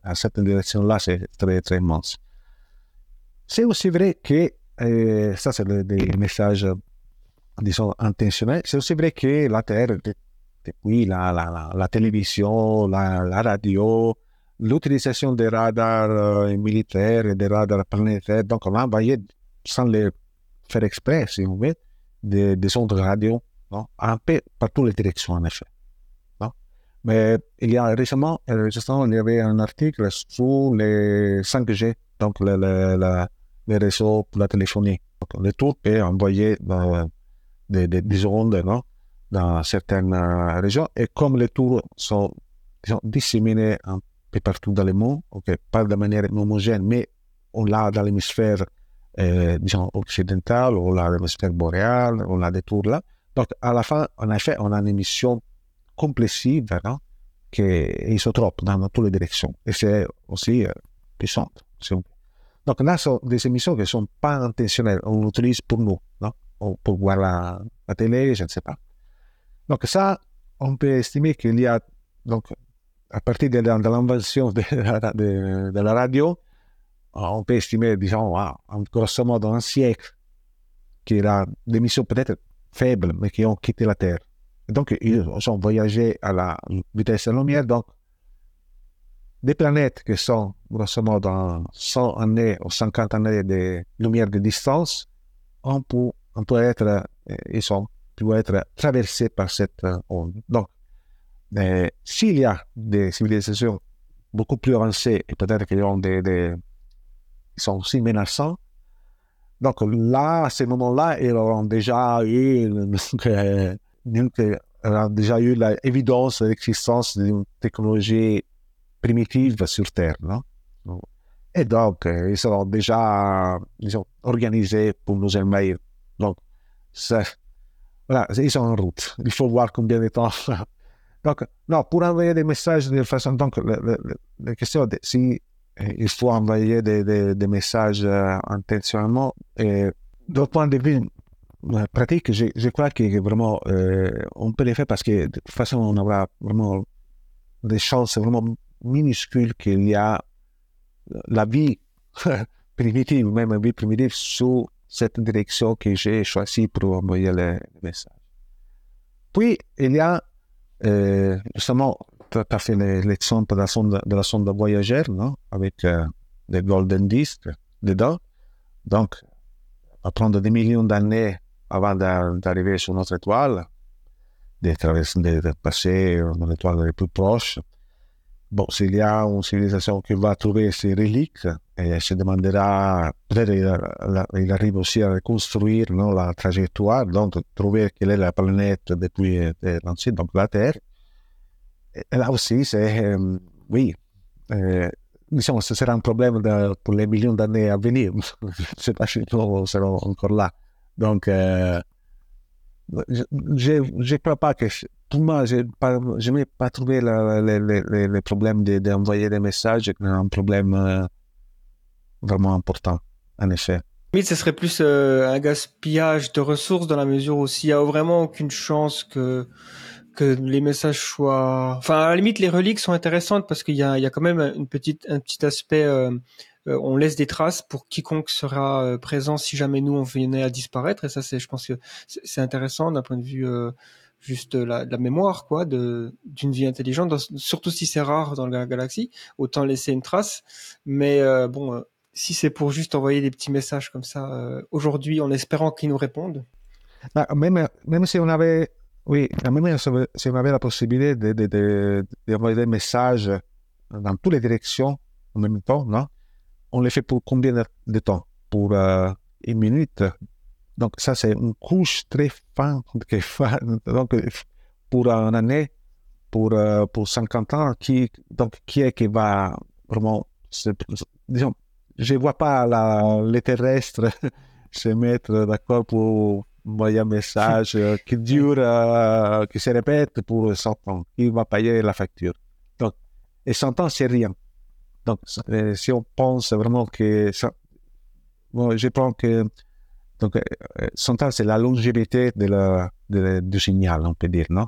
à cette direction-là, c'est très, très immense. C'est aussi vrai que, euh, ça c'est des messages, disons, intentionnels, c'est aussi vrai que la Terre, de- depuis la, la, télévision, la, radio, l'utilisation des radars euh, militaires et des radars planétaires, donc on a envoyé, sans les faire exprès, si vous voulez, des, des ondes radio, un peu par toutes les directions, en effet. Mais il y a récemment, euh, justement, il y avait un article sur les 5G, donc le, le, la- les réseaux pour la téléphonie. Donc, le tout est envoyé dans, des, des, des ondes non? dans certaines euh, régions. Et comme les tours sont disons, disséminés un peu partout dans le monde, ok, pas de manière homogène, mais on l'a dans l'hémisphère euh, occidental, on l'a dans l'hémisphère boréal, on a des tours là. Donc, à la fin, en effet, on a une émission compléssive non? qui est isotrope dans, dans toutes les directions. Et c'est aussi euh, puissante. si on. Donc là, ce sont des émissions qui ne sont pas intentionnelles. On l'utilise pour nous, pour voir la, la télé, je ne sais pas. Donc ça, on peut estimer qu'il y a, donc, à partir de, de l'invention de, de- de la radio, on peut estimer, disons, grosso modo un siècle, qu'il y a des missions peut-être faibles, mais qui ont quitté la Terre. Donc, ils ont voyagé à la vitesse de la lumière. Donc, des planètes qui sont, grosso modo, en 100 années ou 50 années de lumière de distance, on peut, on peut être, euh, ils sont, peuvent être traversés par cette euh, onde. Donc, euh, s'il y a des civilisations beaucoup plus avancées et peut-être qu'ils ont des, des, ils sont aussi menaçants, donc là, à ce moment-là, ils auront déjà eu, donc, euh, auront déjà eu l'évidence de l'existence d'une technologie primitive sur Terre, non? Et donc, euh, ils seront déjà, disons, organisés pour nous envahir. Donc, voilà, ils sont en route. Il faut voir combien de temps. donc, non, pour envoyer des messages de façon, donc, le- le- la question de si euh, il faut envoyer des, des, des messages intentionnellement, et d'un point de vue pratique, je, je crois que vraiment, euh, on peut les faire parce que de toute façon, on aura vraiment des chances vraiment minuscules qu'il y a la vie primitive, même la vie primitive, sous cette direction que j'ai choisie pour envoyer les messages. Puis, il y a euh, justement, tu as fait l'exemple de la sonde, de la sonde Voyager, non? avec euh, golden discs dedans. Donc, va prendre des millions d'années avant d'a- d'arriver sur notre étoile, de, traverser, de, de passer dans l'étoile la plus proche. Bon, s'il y a une civilisation qui va trouver ces reliques, et elle se demandera, peut-être il, arrive aussi à reconstruire non, la trajectoire, donc trouver quelle est la planète depuis euh, l'ancienne, donc la Terre. Et là aussi, c'est, euh, oui, euh, disons, ce sera un problème de- pour les millions d'années à venir. je ne sais pas si nous serons encore là. Donc, euh, je ne crois pas que. Pour moi, je n'ai pas trouvé le, problème de- d'envoyer des messages un problème euh, vraiment important, en effet. Limite, ce serait plus euh, un gaspillage de ressources dans la mesure où s'il y a vraiment aucune chance que que les messages soient. Enfin, à la limite, les reliques sont intéressantes parce qu'il y a y a quand même une petite un petit aspect. euh, on laisse des traces pour quiconque sera euh, présent si jamais nous on venait à disparaître et ça c'est je pense que c'est intéressant d'un point de vue euh, juste la, la mémoire quoi de d'une vie intelligente surtout si c'est rare dans la galaxie autant laisser une trace mais euh, bon euh, si c'est pour juste envoyer des petits messages comme ça euh, aujourd'hui en espérant qu'ils nous répondent. Ah, Même, même si on avait, oui, même si on avait la possibilité de, de, de, d'envoyer des messages dans toutes les directions en même temps, non? On les fait pour combien de, temps? Pour euh, une minute? Donc, ça, c'est une couche très fine. Donc, pour une année, pour, euh, pour 50 ans, qui, donc, qui est qui va vraiment, disons, je vois pas la, les terrestres se mettre d'accord pour envoyer un message euh, qui dure, euh, qui se répète pour 100 ans. Qui va payer la facture? Donc, et 100 ans, c'est rien. Donc, euh, si on pense vraiment que bon, je prends que donc, euh, 100 ans, c'est la longévité de la, du signal, on peut dire, non?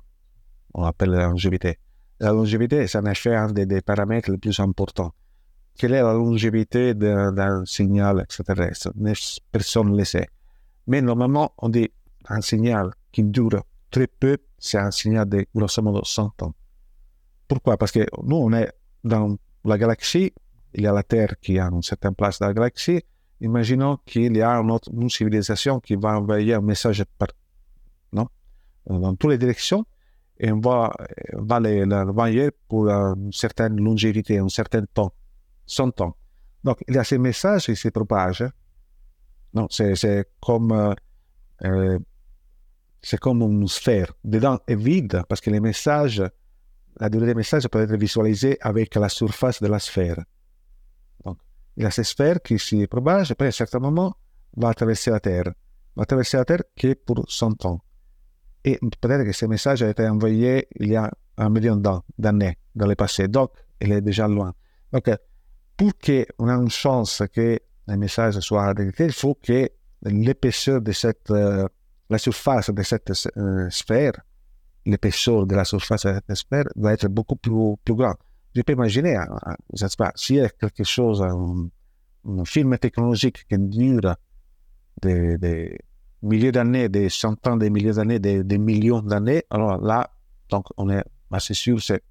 On appelle la longévité. La longévité, c'est en effet un des, paramètres les plus importants. Quelle est la longévité d'un signal extraterrestre Ne- Personne ne le sait. Mais normalement, on dit un signal qui dure très peu, c'est un signal de grosso modo 100 ans. Pourquoi? Parce que nous, on est dans la galaxie, il y a la Terre qui a une certaine place dans la galaxie. Imaginons qu'il y a une, autre, civilisation qui va envoyer un message non dans toutes les directions et on va, va l'envoyer pour une certaine longévité, un certain temps, 100 ans. Donc, il y a ces messages qui se propagent. Non, c'est c'est comme euh, euh, c'est comme une sphère. Dedans est vide parce que les messages, la durée des messages peut être visualisée avec la surface de la sphère. Donc, il y a cette sphère qui s'y propage et puis à un certain moment va traverser la Terre. Va traverser la Terre qui est pour 100 ans. Et peut-être que ce message a été envoyé il y a un million d'années dans le passé. Donc, il est déjà loin. Donc, pour qu'on ait une chance que le message soit détecté, il faut que l'épaisseur de cette, euh, la surface de cette euh, sphère, l'épaisseur de la surface de cette sphère va être beaucoup plus, plus grande. Je peux imaginer, je sais pas, s'il y a quelque chose, un, film technologique qui dure des, milliers d'années, des centaines de milliers d'années, des, millions d'années, alors là, donc on est assez sûr, c'est,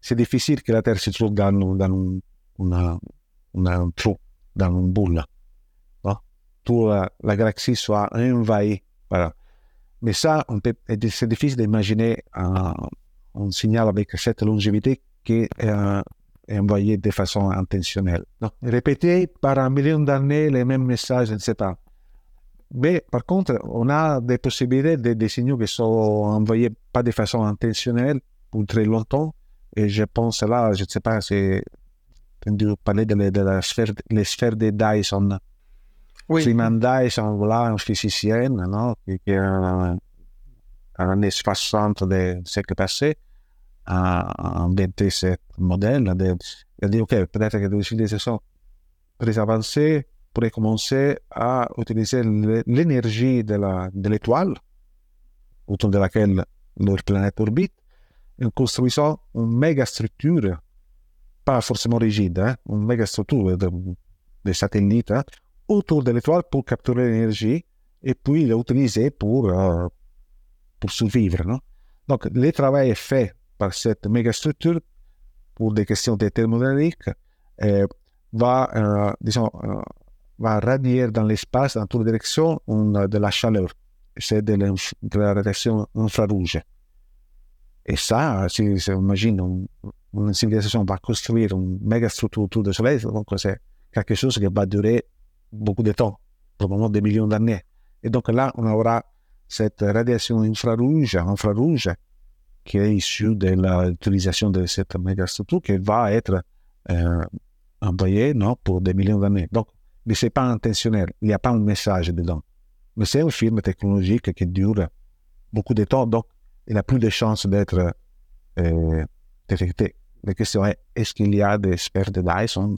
c'est difficile que la Terre se trouve dans, un trou, dans une boule. Non? Toute la, la galaxie soit envahie. Voilà. Mais ça, c'est difficile d'imaginer un, signal avec cette longévité qui est, euh, envoyé de façon intentionnelle. Donc, répéter par un million d'années les mêmes messages, je ne sais pas. Mais par contre, on a des possibilités de, des signaux qui sont envoyés pas de façon intentionnelle pour très longtemps. Et je pense là, je ne sais pas, c'est entendu parler de, la sphère, les sphères de Dyson. Oui. Freeman Dyson, voilà, un physicien, non, qui, qui un années 60 du siècle passé, a inventé ce modèle. Il a dit, OK, peut-être que des civilisations très avancées pourraient commencer à utiliser l'énergie de l'étoile autour de laquelle leur planète orbite en construisant une méga structure, pas forcément rigide, hein, une méga structure de, de satellites hein, autour de l'étoile pour capturer l'énergie et puis l'utiliser pour, euh, pour survivre. Donc, le travail est fait par cette méga structure pour des questions de thermodynamique euh, va, euh, disons, va radier dans l'espace, dans toutes les directions, une, de la chaleur. C'est de, la radiation infrarouge. Et ça, si, si on imagine une, civilisation va construire une méga structure autour du Soleil, c'est quelque chose qui va durer beaucoup de temps, probablement des millions d'années. Et donc là, on aura cette radiation infrarouge, infrarouge qui est issue de l'utilisation de cette méga structure qui va être euh, envoyée non, pour des millions d'années. Donc, mais ce n'est pas intentionnel, il n'y a pas un message dedans. Mais c'est un film technologique qui dure beaucoup de temps, donc il n'a plus de chances d'être euh, détecté. La question est, est-ce qu'il y a des sphères de Dyson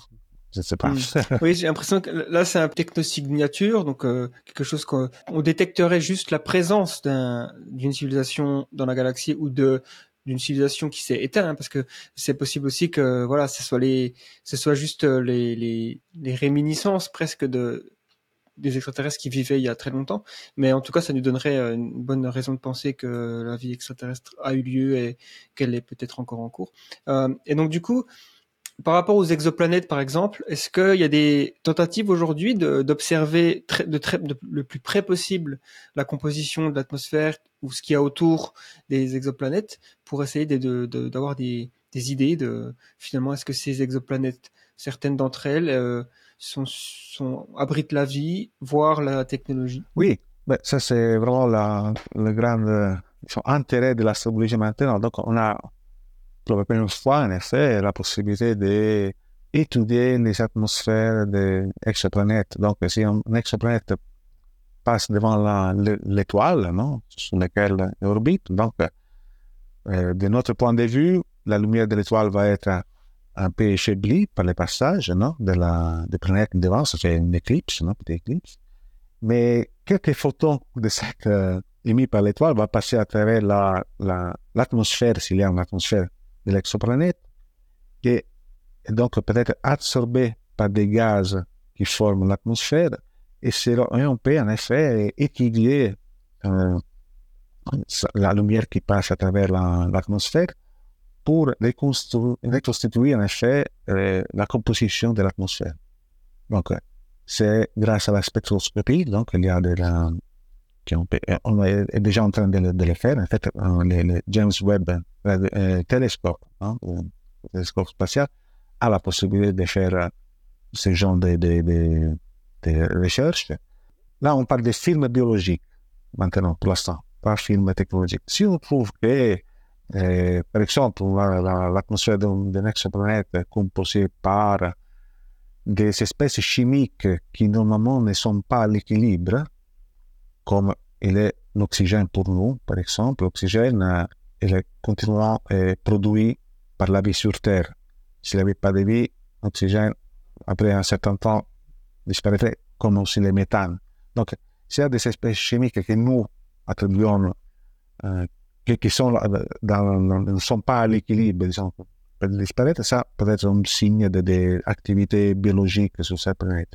Mmh. oui, j'ai l'impression que là, c'est un technosignature, donc euh, quelque chose qu'on on détecterait juste la présence d'une un, civilisation dans la galaxie ou de d'une civilisation qui s'est éteinte, hein, parce que c'est possible aussi que voilà, ce soit les, ce soit juste les, les, les réminiscences presque de des extraterrestres qui vivaient il y a très longtemps. Mais en tout cas, ça nous donnerait une bonne raison de penser que la vie extraterrestre a eu lieu et qu'elle est peut-être encore en cours. Euh, et donc, du coup, par rapport aux exoplanètes, par exemple, est-ce qu'il y a des tentatives aujourd'hui d'observer le plus près possible la composition de l'atmosphère ou ce qu'il y a autour des exoplanètes pour essayer d'avoir des, idées de finalement est-ce que ces exoplanètes, certaines d'entre elles, euh, abritent la vie, voire la technologie? Oui, ben, ça c'est vraiment le grand euh, intérêt de l'astrologie maintenant. Donc on a la première fois, en effet, la possibilité d'étudier les atmosphères des exoplanètes. Donc, si une exoplanète passe devant l'étoile, sur laquelle elle orbite, donc, de notre point de vue, la lumière de l'étoile va être un peu échablie par le passage non, de la planète devant, ça fait une éclipse, non, petite éclipse. Mais quelques photons de cette euh, émis par l'étoile vont passer à travers l'atmosphère, la, s'il y a une atmosphère de l'exoplanète, qui est donc peut-être absorbé par des gaz qui forment l'atmosphère, et, et on peut en effet étudier euh, la lumière qui passe à travers l'atmosphère pour reconstituer en effet euh, la composition de l'atmosphère. Donc, c'est grâce à la spectroscopie, donc il y a de la, on, est déjà en train de, le faire. En fait, le, James Webb euh, télescope, hein, le télescope spatial, a la possibilité de faire ce genre de, de, recherche. Là, on parle de films biologiques maintenant, pour l'instant. par film technologique. Si on trouve que, euh, par exemple, l'atmosphère d'une exoplanète est composée par des espèces chimiques qui normalement ne sont pas à l'équilibre, comme il est l'oxygène pour nous, par exemple, l'oxygène, euh, il est continuellement euh, produit par la vie sur Terre. S'il n'y avait pas de vie, l'oxygène, après un certain temps, disparaîtrait, comme aussi le méthane. Donc, s'il y a des espèces chimiques que nous attribuons, euh, qui, sont dans, ne sont pas à l'équilibre, disons, peut disparaître, ça peut être un signe d'activité biologique sur cette planète.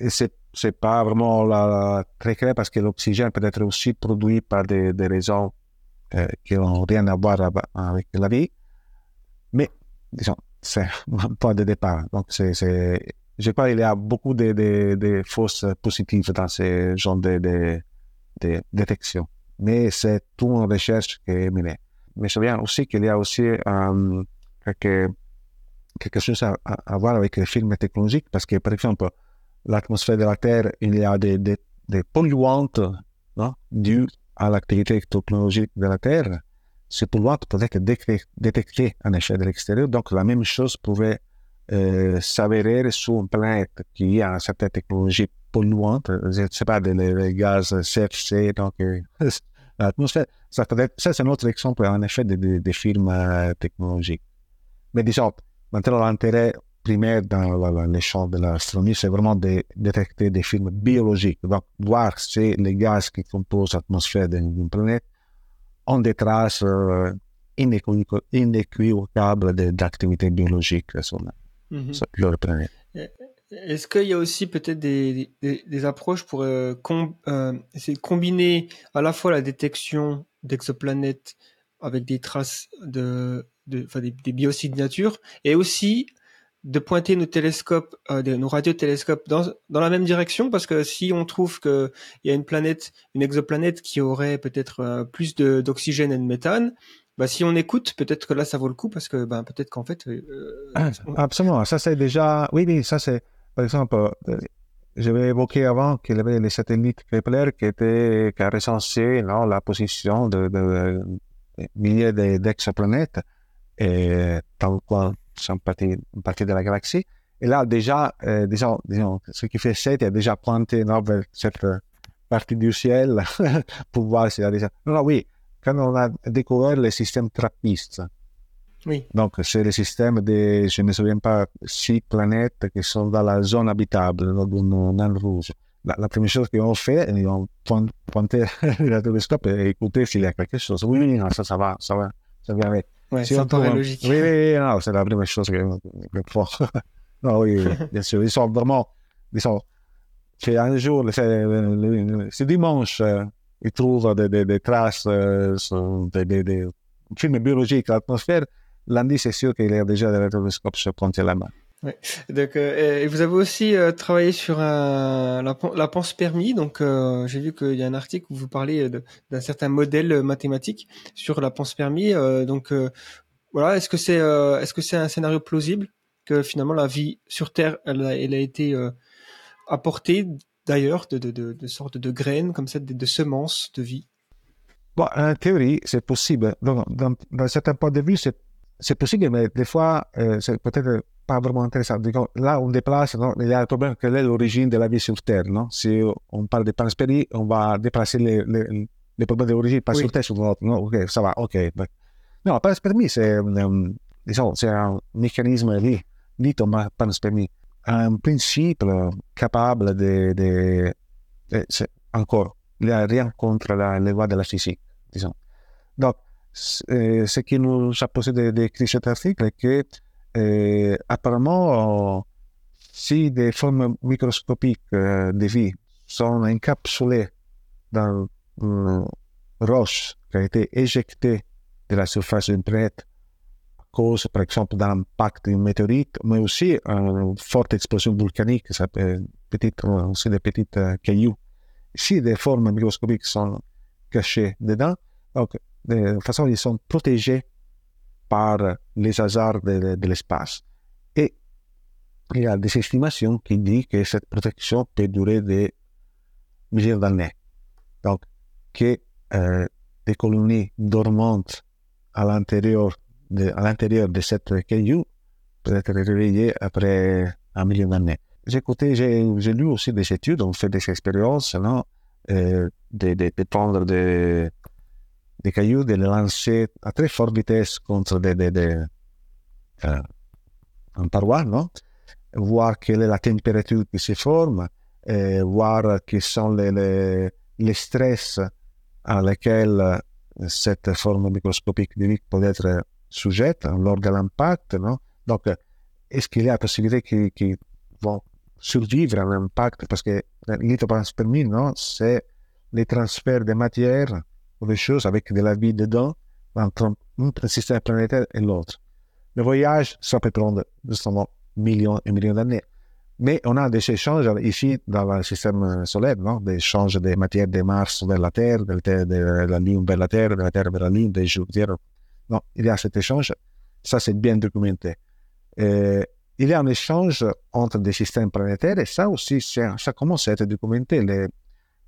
Et c'est c'est pas vraiment la, très clair parce que l'oxygène peut être aussi produit par des, des raisons euh, qui n'ont rien à voir avec la vie. Mais, disons, c'est un point de départ. Donc, c'est, c'est, je crois qu'il y a beaucoup de, de, de fausses positives dans ce genre de, de, détection. Mais c'est tout une recherche qui est menée. Mais je souviens aussi qu'il y a aussi euh, quelque, quelque chose à, voir avec les films technologiques parce que, par exemple, l'atmosphère de la Terre, il y a des, des, des polluantes non, dues à l'activité technologique de la Terre. Ces polluantes pouvaient être détectées en effet de l'extérieur. Donc, la même chose pouvait euh, s'avérer sur une planète qui a une certaine technologie polluante, je ne sais pas, des, gaz CFC, donc euh, l'atmosphère. Ça, c'est un autre exemple, en effet, des de, de films euh, technologiques. Mais disons, maintenant, l'intérêt primaire dans les champs de l'astronomie, c'est vraiment de détecter des films biologiques. Donc, voir si les gaz qui composent l'atmosphère d'une planète ont des traces euh, inéquivocables d'activité biologique sur, mm -hmm. leur planète. Est-ce qu'il y a aussi peut-être des, des, des, approches pour euh, com euh, essayer de combiner à la fois la détection d'exoplanètes avec des traces de, de des, des biosignatures et aussi de pointer nos télescopes, euh, nos radiotélescopes dans, dans la même direction parce que si on trouve qu'il y a une planète, une exoplanète qui aurait peut-être euh, plus d'oxygène et de méthane, bah, si on écoute, peut-être que là ça vaut le coup parce que bah, peut-être qu'en fait. Euh, ah, absolument, ça c'est déjà. Oui, oui, ça c'est. Par exemple, euh, j'avais évoqué avant qu'il y avait les satellites Kepler qui étaient qui a recensé non, la position de, de, de milliers d'exoplanètes et tant sont partie, une partie de la galaxie. Et là, déjà, euh, disons, disons, ce qui fait 7 est déjà pointé non, vers cette partie du ciel pour voir s'il a déjà. Non, non, oui, quand on a découvert le système trappiste. Oui. Donc, c'est le système de, je ne me souviens pas, six planètes qui sont dans la zone habitable, dans, le rouge. La, la, première chose qu'ils ont fait, ils ont pointé le télescope et écouté s'il y a quelque chose. Oui, non, ça, ça va, ça va, ça vient avec. Ouais, si ça on paraît trouve- logique. Oui, oui, oui, non, c'est la première chose que fort. non, oui, oui, bien sûr. Ils sont vraiment, ils sont, c'est un jour, c'est, dimanche, euh, ils trouvent des, des, des traces, euh, sur des, des, des films biologiques à l'atmosphère. Lundi, c'est sûr qu'il y a déjà des se pointer la main. Donc, euh, et vous avez aussi euh, travaillé sur la, la panspermie. Donc, euh, j'ai vu qu'il y a un article où vous parlez d'un certain modèle mathématique sur la panspermie. Euh, donc, voilà, est-ce que c'est est-ce que c'est un scénario plausible que finalement la vie sur Terre, elle a, été apportée d'ailleurs de, de, de, de sortes de graines comme ça, de, semences de vie? Bon, en théorie, c'est possible. Dans certains points de vue, c'est, possible, mais des fois, c'est peut-être pas vraiment intéressant. Donc, là, on déplace, non, il y a le problème quelle est l'origine de la vie sur Terre. Non? Si on parle de panspermie, on va déplacer les, les, les problèmes d'origine, pas Oui. sur Terre, sur l'autre. Non, ok, ça va, ok. Non, la panspermie, c'est, euh, c'est un mécanisme au ma- panspermie. Un principe capable de, de, de- c'est- encore, il n'y a rien contre la, les lois de la physique, disons. Donc, c- euh, ce qui nous a posé de- d'écrire cet article est que, euh, apparemment, euh, si des formes microscopiques euh, de vie sont encapsulées dans une roche qui a été éjectée de la surface d'une planète à cause, par exemple, d'un impact d'une météorite, mais aussi une forte explosion volcanique, ça peut petite, aussi des petites euh, cailloux. Si des formes microscopiques sont cachées dedans, donc, de toute façon, ils sont protégés par les hasards de, l'espace. Et il y a des estimations qui disent que cette protection peut durer des milliers d'années. Donc, que euh, des colonies dormantes à l'intérieur de, cette caillou peut être réveillées après un million d'années. J'ai écouté, j'ai lu aussi des études, on fait des expériences, non, euh, de, de, de prendre des, des cailloux, de les lancer à très vitesse contre des, des, des euh, un paroi, non? Voir quelle est la température qui se forme, et voir quels sont les, les, les stress à lesquels cette forme microscopique de peut être sujette lors de l'impact, non? Donc, est-ce qu'il y a la possibilité qu'ils, qu'ils vont survivre à l'impact? Parce les transferts de matière des choses avec de la vie dedans entre un système planétaire et l'autre. Le voyage, ça peut prendre justement millions et millions d'années. Mais on a des échanges ici dans le système solaire, non? Des échanges de matière de Mars vers la Terre, de la, Terre, de la Lune vers la Terre, de la Terre vers la Lune, des Jupiter. Non, il y a cet échange. Ça, c'est bien documenté. Et il y a un échange entre des systèmes planétaires et ça aussi, ça commence à être documenté.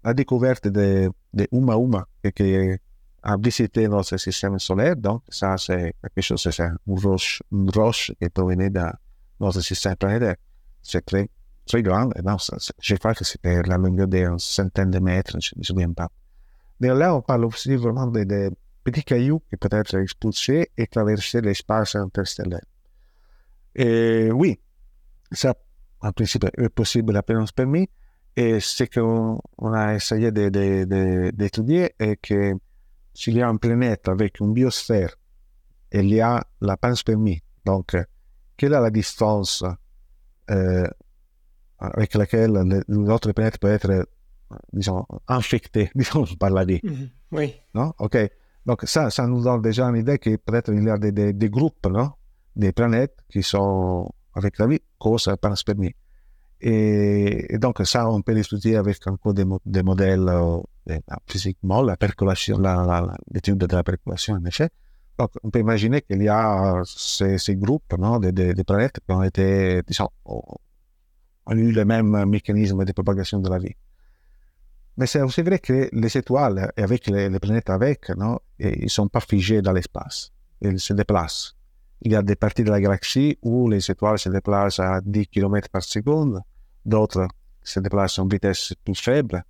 La découverte de, de Uma Uma qui a visité notre système solaire, donc ça, c'est quelque chose, c'est une roche, une roche qui provenait de notre système planétaire c'est très, très grand. Non, ça, je crois que c'était la longueur d'une centaine de mètres, je ne me souviens pas. Mais là, on parle aussi vraiment de, de petits cailloux qui peuvent être expulsés et traverser l'espace interstellaire. Et oui, ça, en principe, est possible à plein permis. Et ce qu'on on a essayé d'étudier est que s'il y a une planète avec une biosphère, il y a la panspermie. Donc, quelle est la distance euh, avec laquelle l'autre planète peut être, disons, infectée, disons, par la vie. Mhm. Oui. Non? OK. Donc, ça, ça nous donne déjà une idée que peut-être il y a des, des, des, groupes, non? Des planètes qui sont avec la vie, cause panspermie. Et, donc, ça, on peut l'étudier avec encore des, des modèles euh, physiquement, la percolation, l'étude de la percolation, en effet. Donc, on peut imaginer qu'il y a ces, ces groupes non, de, de, de, planètes qui ont été, disons, ont eu le même mécanisme de propagation de la vie. Mais c'est aussi vrai que les étoiles, et avec les, les planètes avec, non, ils ne sont pas figés dans l'espace. Ils se déplacent. Il y a des parties de la galaxie où les étoiles se déplacent à 10 km par seconde, d'autres se déplacent une vitesse plus faible.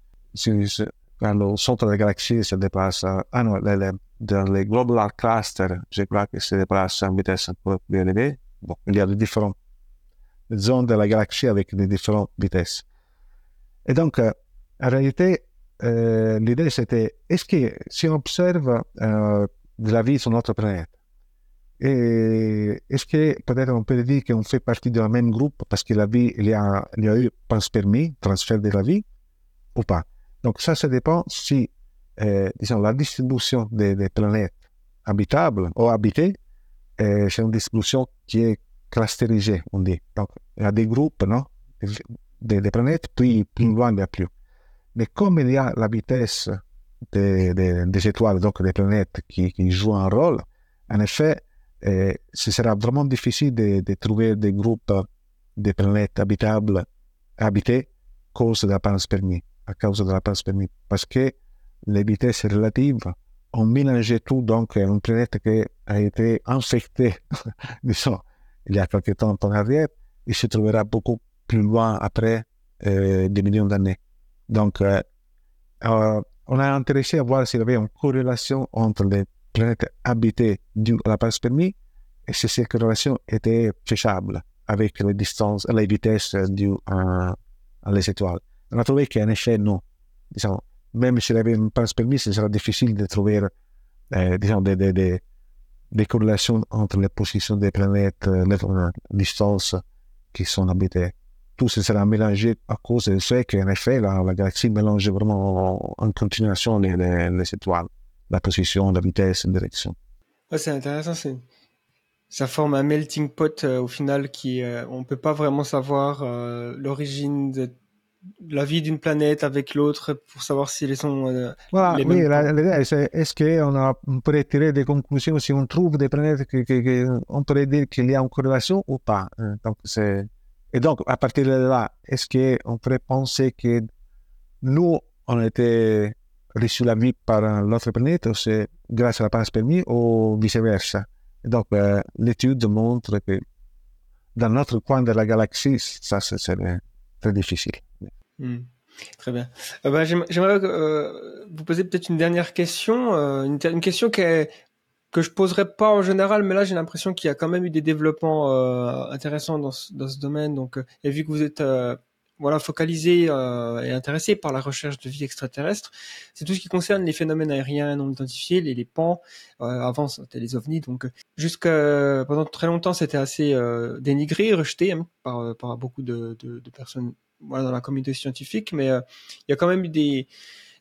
Quand centre de la galaxie se déplace ah non, les, dans les globular clusters, je crois que se déplace à une vitesse un peu plus élevée. Bon, il y a de différentes zones de la galaxie avec de différentes vitesses. Et donc, euh, en réalité, euh, l'idée c'était, est-ce que si on observe euh, de la vie sur notre planète, et est-ce que peut-être on peut dire qu'on fait partie d'un même groupe parce que la vie, il y a, il y a eu panspermie, transfert de la vie, ou pas? Donc ça, ça dépend si, euh, disons, la distribution des, planètes habitables ou habitées, euh, c'est une distribution qui est clusterisée, on dit. Donc, il y a des groupes, non, des, planètes, puis plus loin, il n'y a plus. Mais comme il y a la vitesse des, étoiles, donc des planètes qui, jouent un rôle, en effet, ce sera vraiment difficile de, trouver des groupes de planètes habitables, habitées, cause de la panspermie à cause de la panspermie, parce que les vitesses relatives ont mélangé tout, donc une planète qui a été infectée, disons, il y a quelques temps en arrière, il se trouvera beaucoup plus loin après euh, des millions d'années. Donc, euh, euh, on a intéressé à voir s'il y avait une corrélation entre les planètes habitées dues à la panspermie et si cette corrélation était faisable avec les distances, les vitesses dues à, à les étoiles. On a trouvé qu'en effet, non. Disons, même s'il avait une panspermie, ce sera difficile de trouver euh, disons, des, des, des, des, corrélations entre les positions des planètes, les distances qui sont habitées. Tout ce sera mélangé à cause du fait qu'en effet, la, la, galaxie mélange vraiment en, en continuation les, les, les, étoiles, la position, la vitesse, la direction. Ouais, c'est intéressant. C'est ça forme un melting pot euh, au final qui euh, on peut pas vraiment savoir euh, l'origine de la vie d'une planète avec l'autre pour savoir si les sont euh, voilà, les oui, l'idée c'est est-ce qu'on a, on pourrait tirer des conclusions si on trouve des planètes que, que, que on pourrait dire qu'il y a une corrélation ou pas. Donc c'est et donc à partir de là, est-ce qu'on pourrait penser que nous on était reçu la vie par un autre planète, c'est grâce à la panspermie ou vice-versa. Et donc, euh, l'étude montre que dans notre coin de la galaxie, ça, c'est très difficile. Hmm. Très bien. Euh, j'aim- J'aimerais euh, vous poser peut-être une dernière question, euh, une, question qui que je poserai pas en général, mais là j'ai l'impression qu'il y a quand même eu des développements euh, intéressants dans ce, dans ce domaine. Donc, euh, et vu que vous êtes voilà focalisé euh, et intéressé par la recherche de vie extraterrestre, c'est tout ce qui concerne les phénomènes aériens non identifiés, les, les PAN. Euh, avant c'était les ovnis, donc euh, jusqu'à pendant très longtemps c'était assez euh, dénigré, rejeté hein, par, euh, par beaucoup de, de, de personnes voilà, dans la communauté scientifique, mais euh, il y a quand même eu des,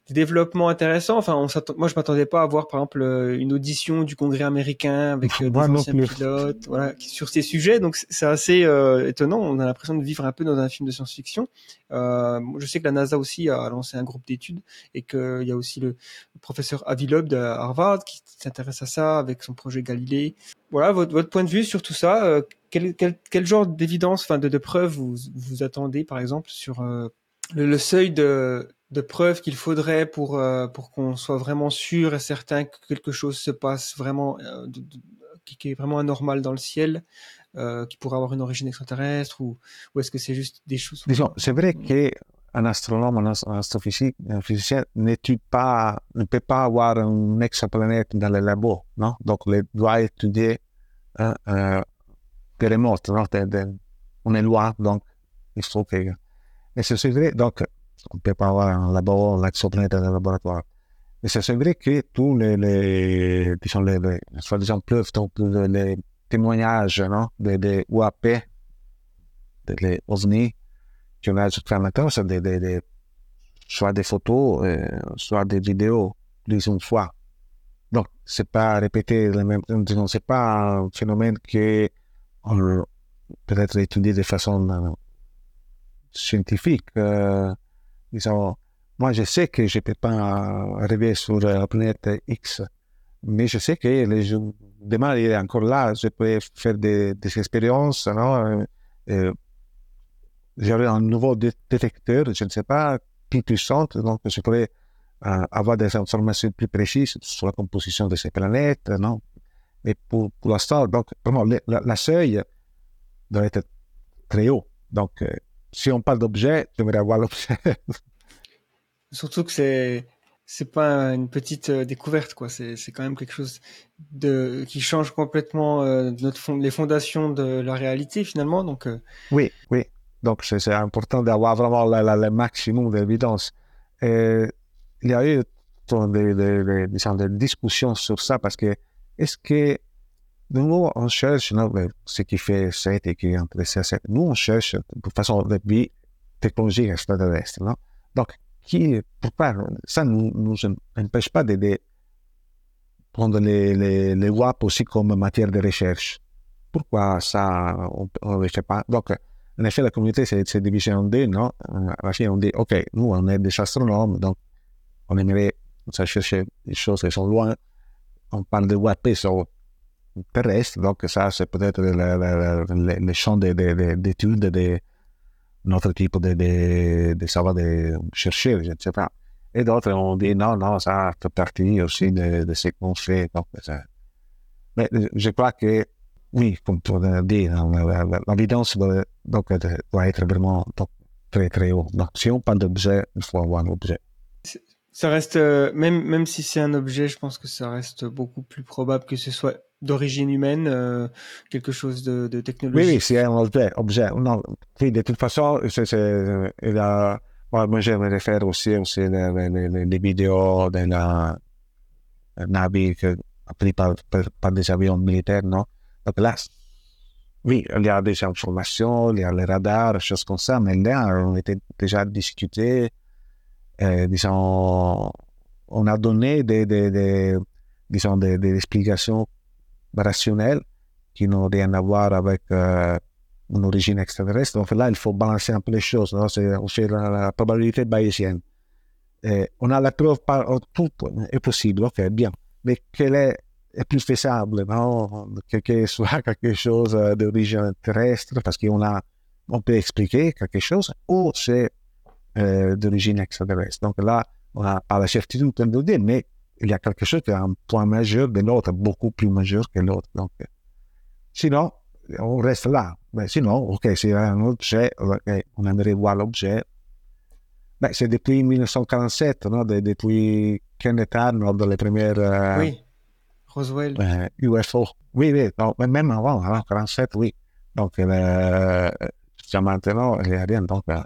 des développements intéressants. Enfin, on moi, je m'attendais pas à voir, par exemple, euh, une audition du Congrès américain avec euh, des anciens pilotes, voilà, sur ces sujets. Donc, c'est- assez euh, étonnant. On a l'impression de vivre un peu dans un film de science-fiction. Euh, je sais que la NASA aussi a lancé un groupe d'études et qu'il y a aussi le, le professeur Avi Loeb de Harvard qui s'intéresse à ça avec son projet Galilée. Voilà, votre, votre point de vue sur tout ça. euh, quel, quel, quel genre d'évidence, enfin de, de preuves vous, vous attendez, par exemple, sur euh, le, le seuil de, de preuves qu'il faudrait pour, euh, pour qu'on soit vraiment sûr et certain que quelque chose se passe vraiment, euh, de- de- qui, est vraiment anormal dans le ciel, euh, qui pourrait avoir une origine extraterrestre, ou, ou est-ce que c'est juste des choses Disons, c'est vrai qu'un astronome, un ast- un astrophysicien, n'étudie pas, ne peut pas avoir une exoplanète dans le labo, non? Donc, il doit étudier hein, euh, des remotes, non? Des- on est loin, donc il faut que... Mais c'est vrai, donc, on ne peut pas avoir un labo, l'exoplanète dans le laboratoire. Mais c'est vrai que tous les, les disons, les, les soi-disant preuves, donc les, témoignages, non? Des, des UAP, des qu'on a sur la Terre, c'est des, des, des- soit des photos, euh, soit des vidéos, une fois. Donc, c'est pas répéter mêmes, disons, c'est pas un phénomène que on peut être étudié de façon euh, scientifique. Euh, disons, moi, je sais que je peux pas arriver sur la planète X, mais je sais que les demain, il est encore là, je peux faire des, expériences, non? Euh, un nouveau dé- détecteur, je ne sais pas, plus puissant, donc je pourrais euh, avoir des informations plus précises sur la composition de ces planètes, non? Mais pour, l'instant, vraiment, le- la, la seuil doit être très haut. Donc, euh, si on parle d'objet, j'aimerais avoir l'objet. Surtout que c'est c'est pas une petite euh, découverte quoi. C'est c'est quand même quelque chose de qui change complètement euh, notre fond, les fondations de la réalité finalement. Donc euh, oui, oui. Donc, c'est important d'avoir vraiment le maximum d'évidence. Il y a eu des, des, des- des discussions sur ça parce que est-ce que nous, on cherche ce qui fait 7 et qui est intéressé à 7, nous, on cherche de façon de vie technologique extraterrestre. Non? Donc, qui, pourquoi ça ne nous, empêche pas de, prendre les, les, les WAP aussi comme matière de recherche? Pourquoi ça, on ne le fait pas? Donc, en effet, la communauté s'est divisée en deux, non? À la fin, on dit, OK, nous, on est des astronomes, donc on aimerait chercher des choses qui sont loin. On parle de WAP sur terrestre, donc ça, c'est peut-être le, le, le, le champ d'études de, de, de, notre type de, de, de savoir de chercher, je ne sais pas. Et d'autres ont dit, non, non, ça fait partie aussi de, de ce qu'on fait. Donc, ça... Mais je crois que oui, comme tu l'as dit, l'évidence doit, être vraiment donc, très très haut. Donc, si on parle d'objet, il faut avoir un objet. Ça reste, euh, même, même si c'est un objet, je pense que ça reste beaucoup plus probable que ce soit d'origine humaine, euh, quelque chose de, de technologique. Oui, oui, c'est un objet. objet. Non, de toute façon, c'est, c'est, il a, moi, je me réfère aussi, aussi les, les, les vidéos de la navire pris par, par, des avions militaires, non? Donc là, oui, il y a des informations, il y a les radars, des choses comme ça, mais là, on était déjà discuté, euh, disons, on a donné des, des, des disons, des, explications rationnelles qui n'ont rien à voir avec euh, une origine extraterrestre. Donc là, il faut balancer un peu les choses. Non? C'est, la, la probabilité bayésienne. On a la preuve par tout est possible, ok, bien. Mais quelle est est plus faisable, non? Que, que soit quelque chose d'origine terrestre, parce qu'on a, on peut expliquer quelque chose, ou c'est euh, d'origine extraterrestre. Donc là, on n'a pas la certitude de le dire, mais il y a quelque chose qui a un point majeur de l'autre, beaucoup plus majeur que l'autre. Donc, euh, sinon, on reste là. Mais sinon, OK, c'est un objet, ok, on aimerait voir l'objet. Ben, c'est depuis 1947, non? De- depuis Kenneth Arnold, les premières euh, Oui. Roswell. euh, UFO. Oui, oui, non, même avant, avant 47, oui. Donc, euh, jusqu'à maintenant, il n'y a rien. Donc, euh,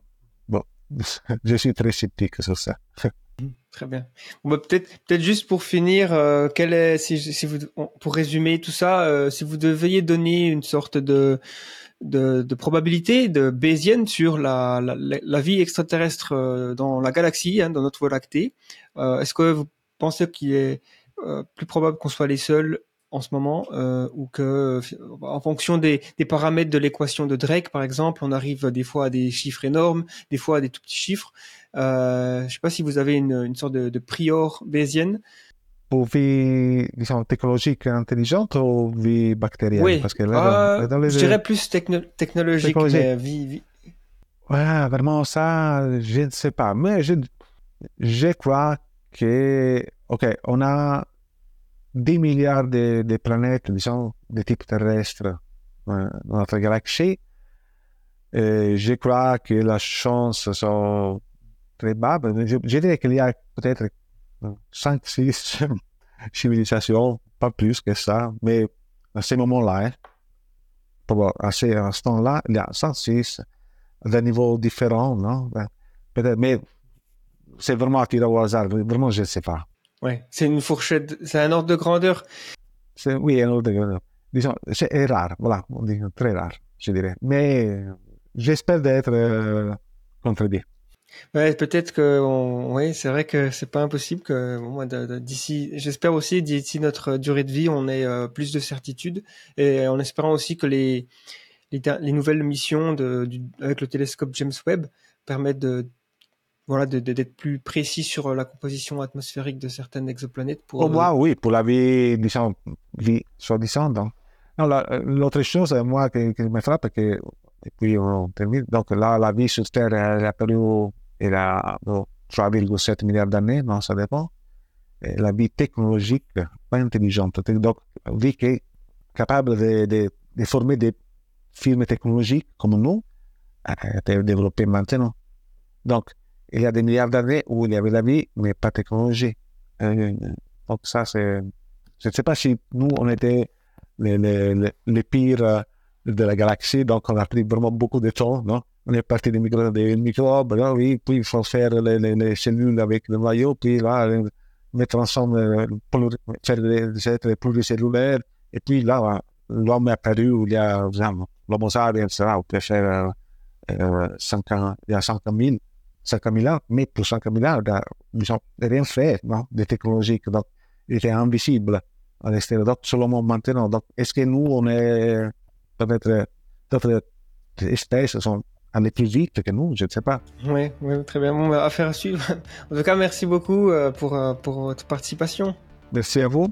bon, je suis très sceptique sur ça. Très bien. Bah, peut-être, peut-être juste pour finir, euh, quel est, si, vous, pour résumer tout ça, euh, si vous deviez donner une sorte de, de, probabilité de Bayesienne sur la, la, vie extraterrestre euh, dans la galaxie, hein, dans notre Voie lactée, est-ce que vous pensez qu'il est plus probable qu'on soit les seuls en ce moment ou que, en fonction des, des paramètres de l'équation de Drake, par exemple, on arrive des fois à des chiffres énormes, des fois à des tout petits chiffres. Euh, je sais pas si vous avez une, une sorte de, de prior bayésienne. Pour vie, disons, technologique intelligente ou vie bactérienne? Oui. Parce que là, Euh, dans, dans les je dirais plus techno- technologique, Technologique. mais vie, vie- Ouais, vraiment, ça, je ne sais pas. Mais je, je crois que, OK, on a 10 milliards de, de planètes, disons, de type terrestre dans notre galaxie. Et je crois que les chances sont très basses. Mais Je, je dirais qu'il y a peut-être 5, 6 civilisations, pas plus que ça. Mais à ce moment-là, à ce instant-là, il y a 5, 6 d'un niveau différent, non? Ben, Peut-être, mais c'est vraiment à tirer au hasard. Vraiment, je ne sais pas. ouais, c'est une fourchette, c'est un ordre de grandeur. Oui, un autre degré. Disons, c'est rare, voilà, on dit très rare, je dirais. Mais j'espère d'être euh, contredit. Ouais, peut-être que, on, c'est vrai que c'est pas impossible que, bon, d'ici, j'espère aussi d'ici notre durée de vie, on ait euh, plus de certitude et en espérant aussi que les les, nouvelles missions de, du, avec le télescope James Webb permettent de voilà de- de- d'être plus précis sur euh, la composition atmosphérique de certaines exoplanètes pour Au euh, moins, oui, pour la vie, disons, vie soi-disant. Non, la- l'autre chose, euh, moi, qui, qui me frappe, que, et puis on termine, donc là, la vie sur Terre, est apparue, il a bon, 3,7 milliards d'années, non, ça dépend. Et la vie technologique, pas intelligente, donc, vie qui est capable de, de, former des firmes technologiques comme nous, a été développée maintenant. Donc, il y a des milliards d'années où il y avait la vie, mais pas technologie. Euh, donc ça, c'est... Je ne sais pas si nous, on était les pires euh, de la galaxie, donc on a pris vraiment beaucoup de temps, non? On est parti des, micro, des microbes, là, oui, puis il faut faire les, les, les cellules avec le noyau, puis là, mettre ensemble, euh, pluri- faire des êtres pluricellulaires, et puis là, l'homme est apparu, il y a, l'homo sapiens, etc., on peut faire euh, euh, 5 ans, il y a 5 000, 5 000 ans, mais pour 5 000 ans, a, ils ont rien fait, non? De technologique, donc il était invisible à l'extérieur. Donc, seulement maintenant. Donc, est-ce que nous, on est peut-être d'autres espèces sont allées plus vite que nous Je ne sais pas. Ouais, très bien. Bon, bah, affaire à suivre. En tout cas, merci beaucoup euh, pour, euh, pour votre participation. Merci à vous.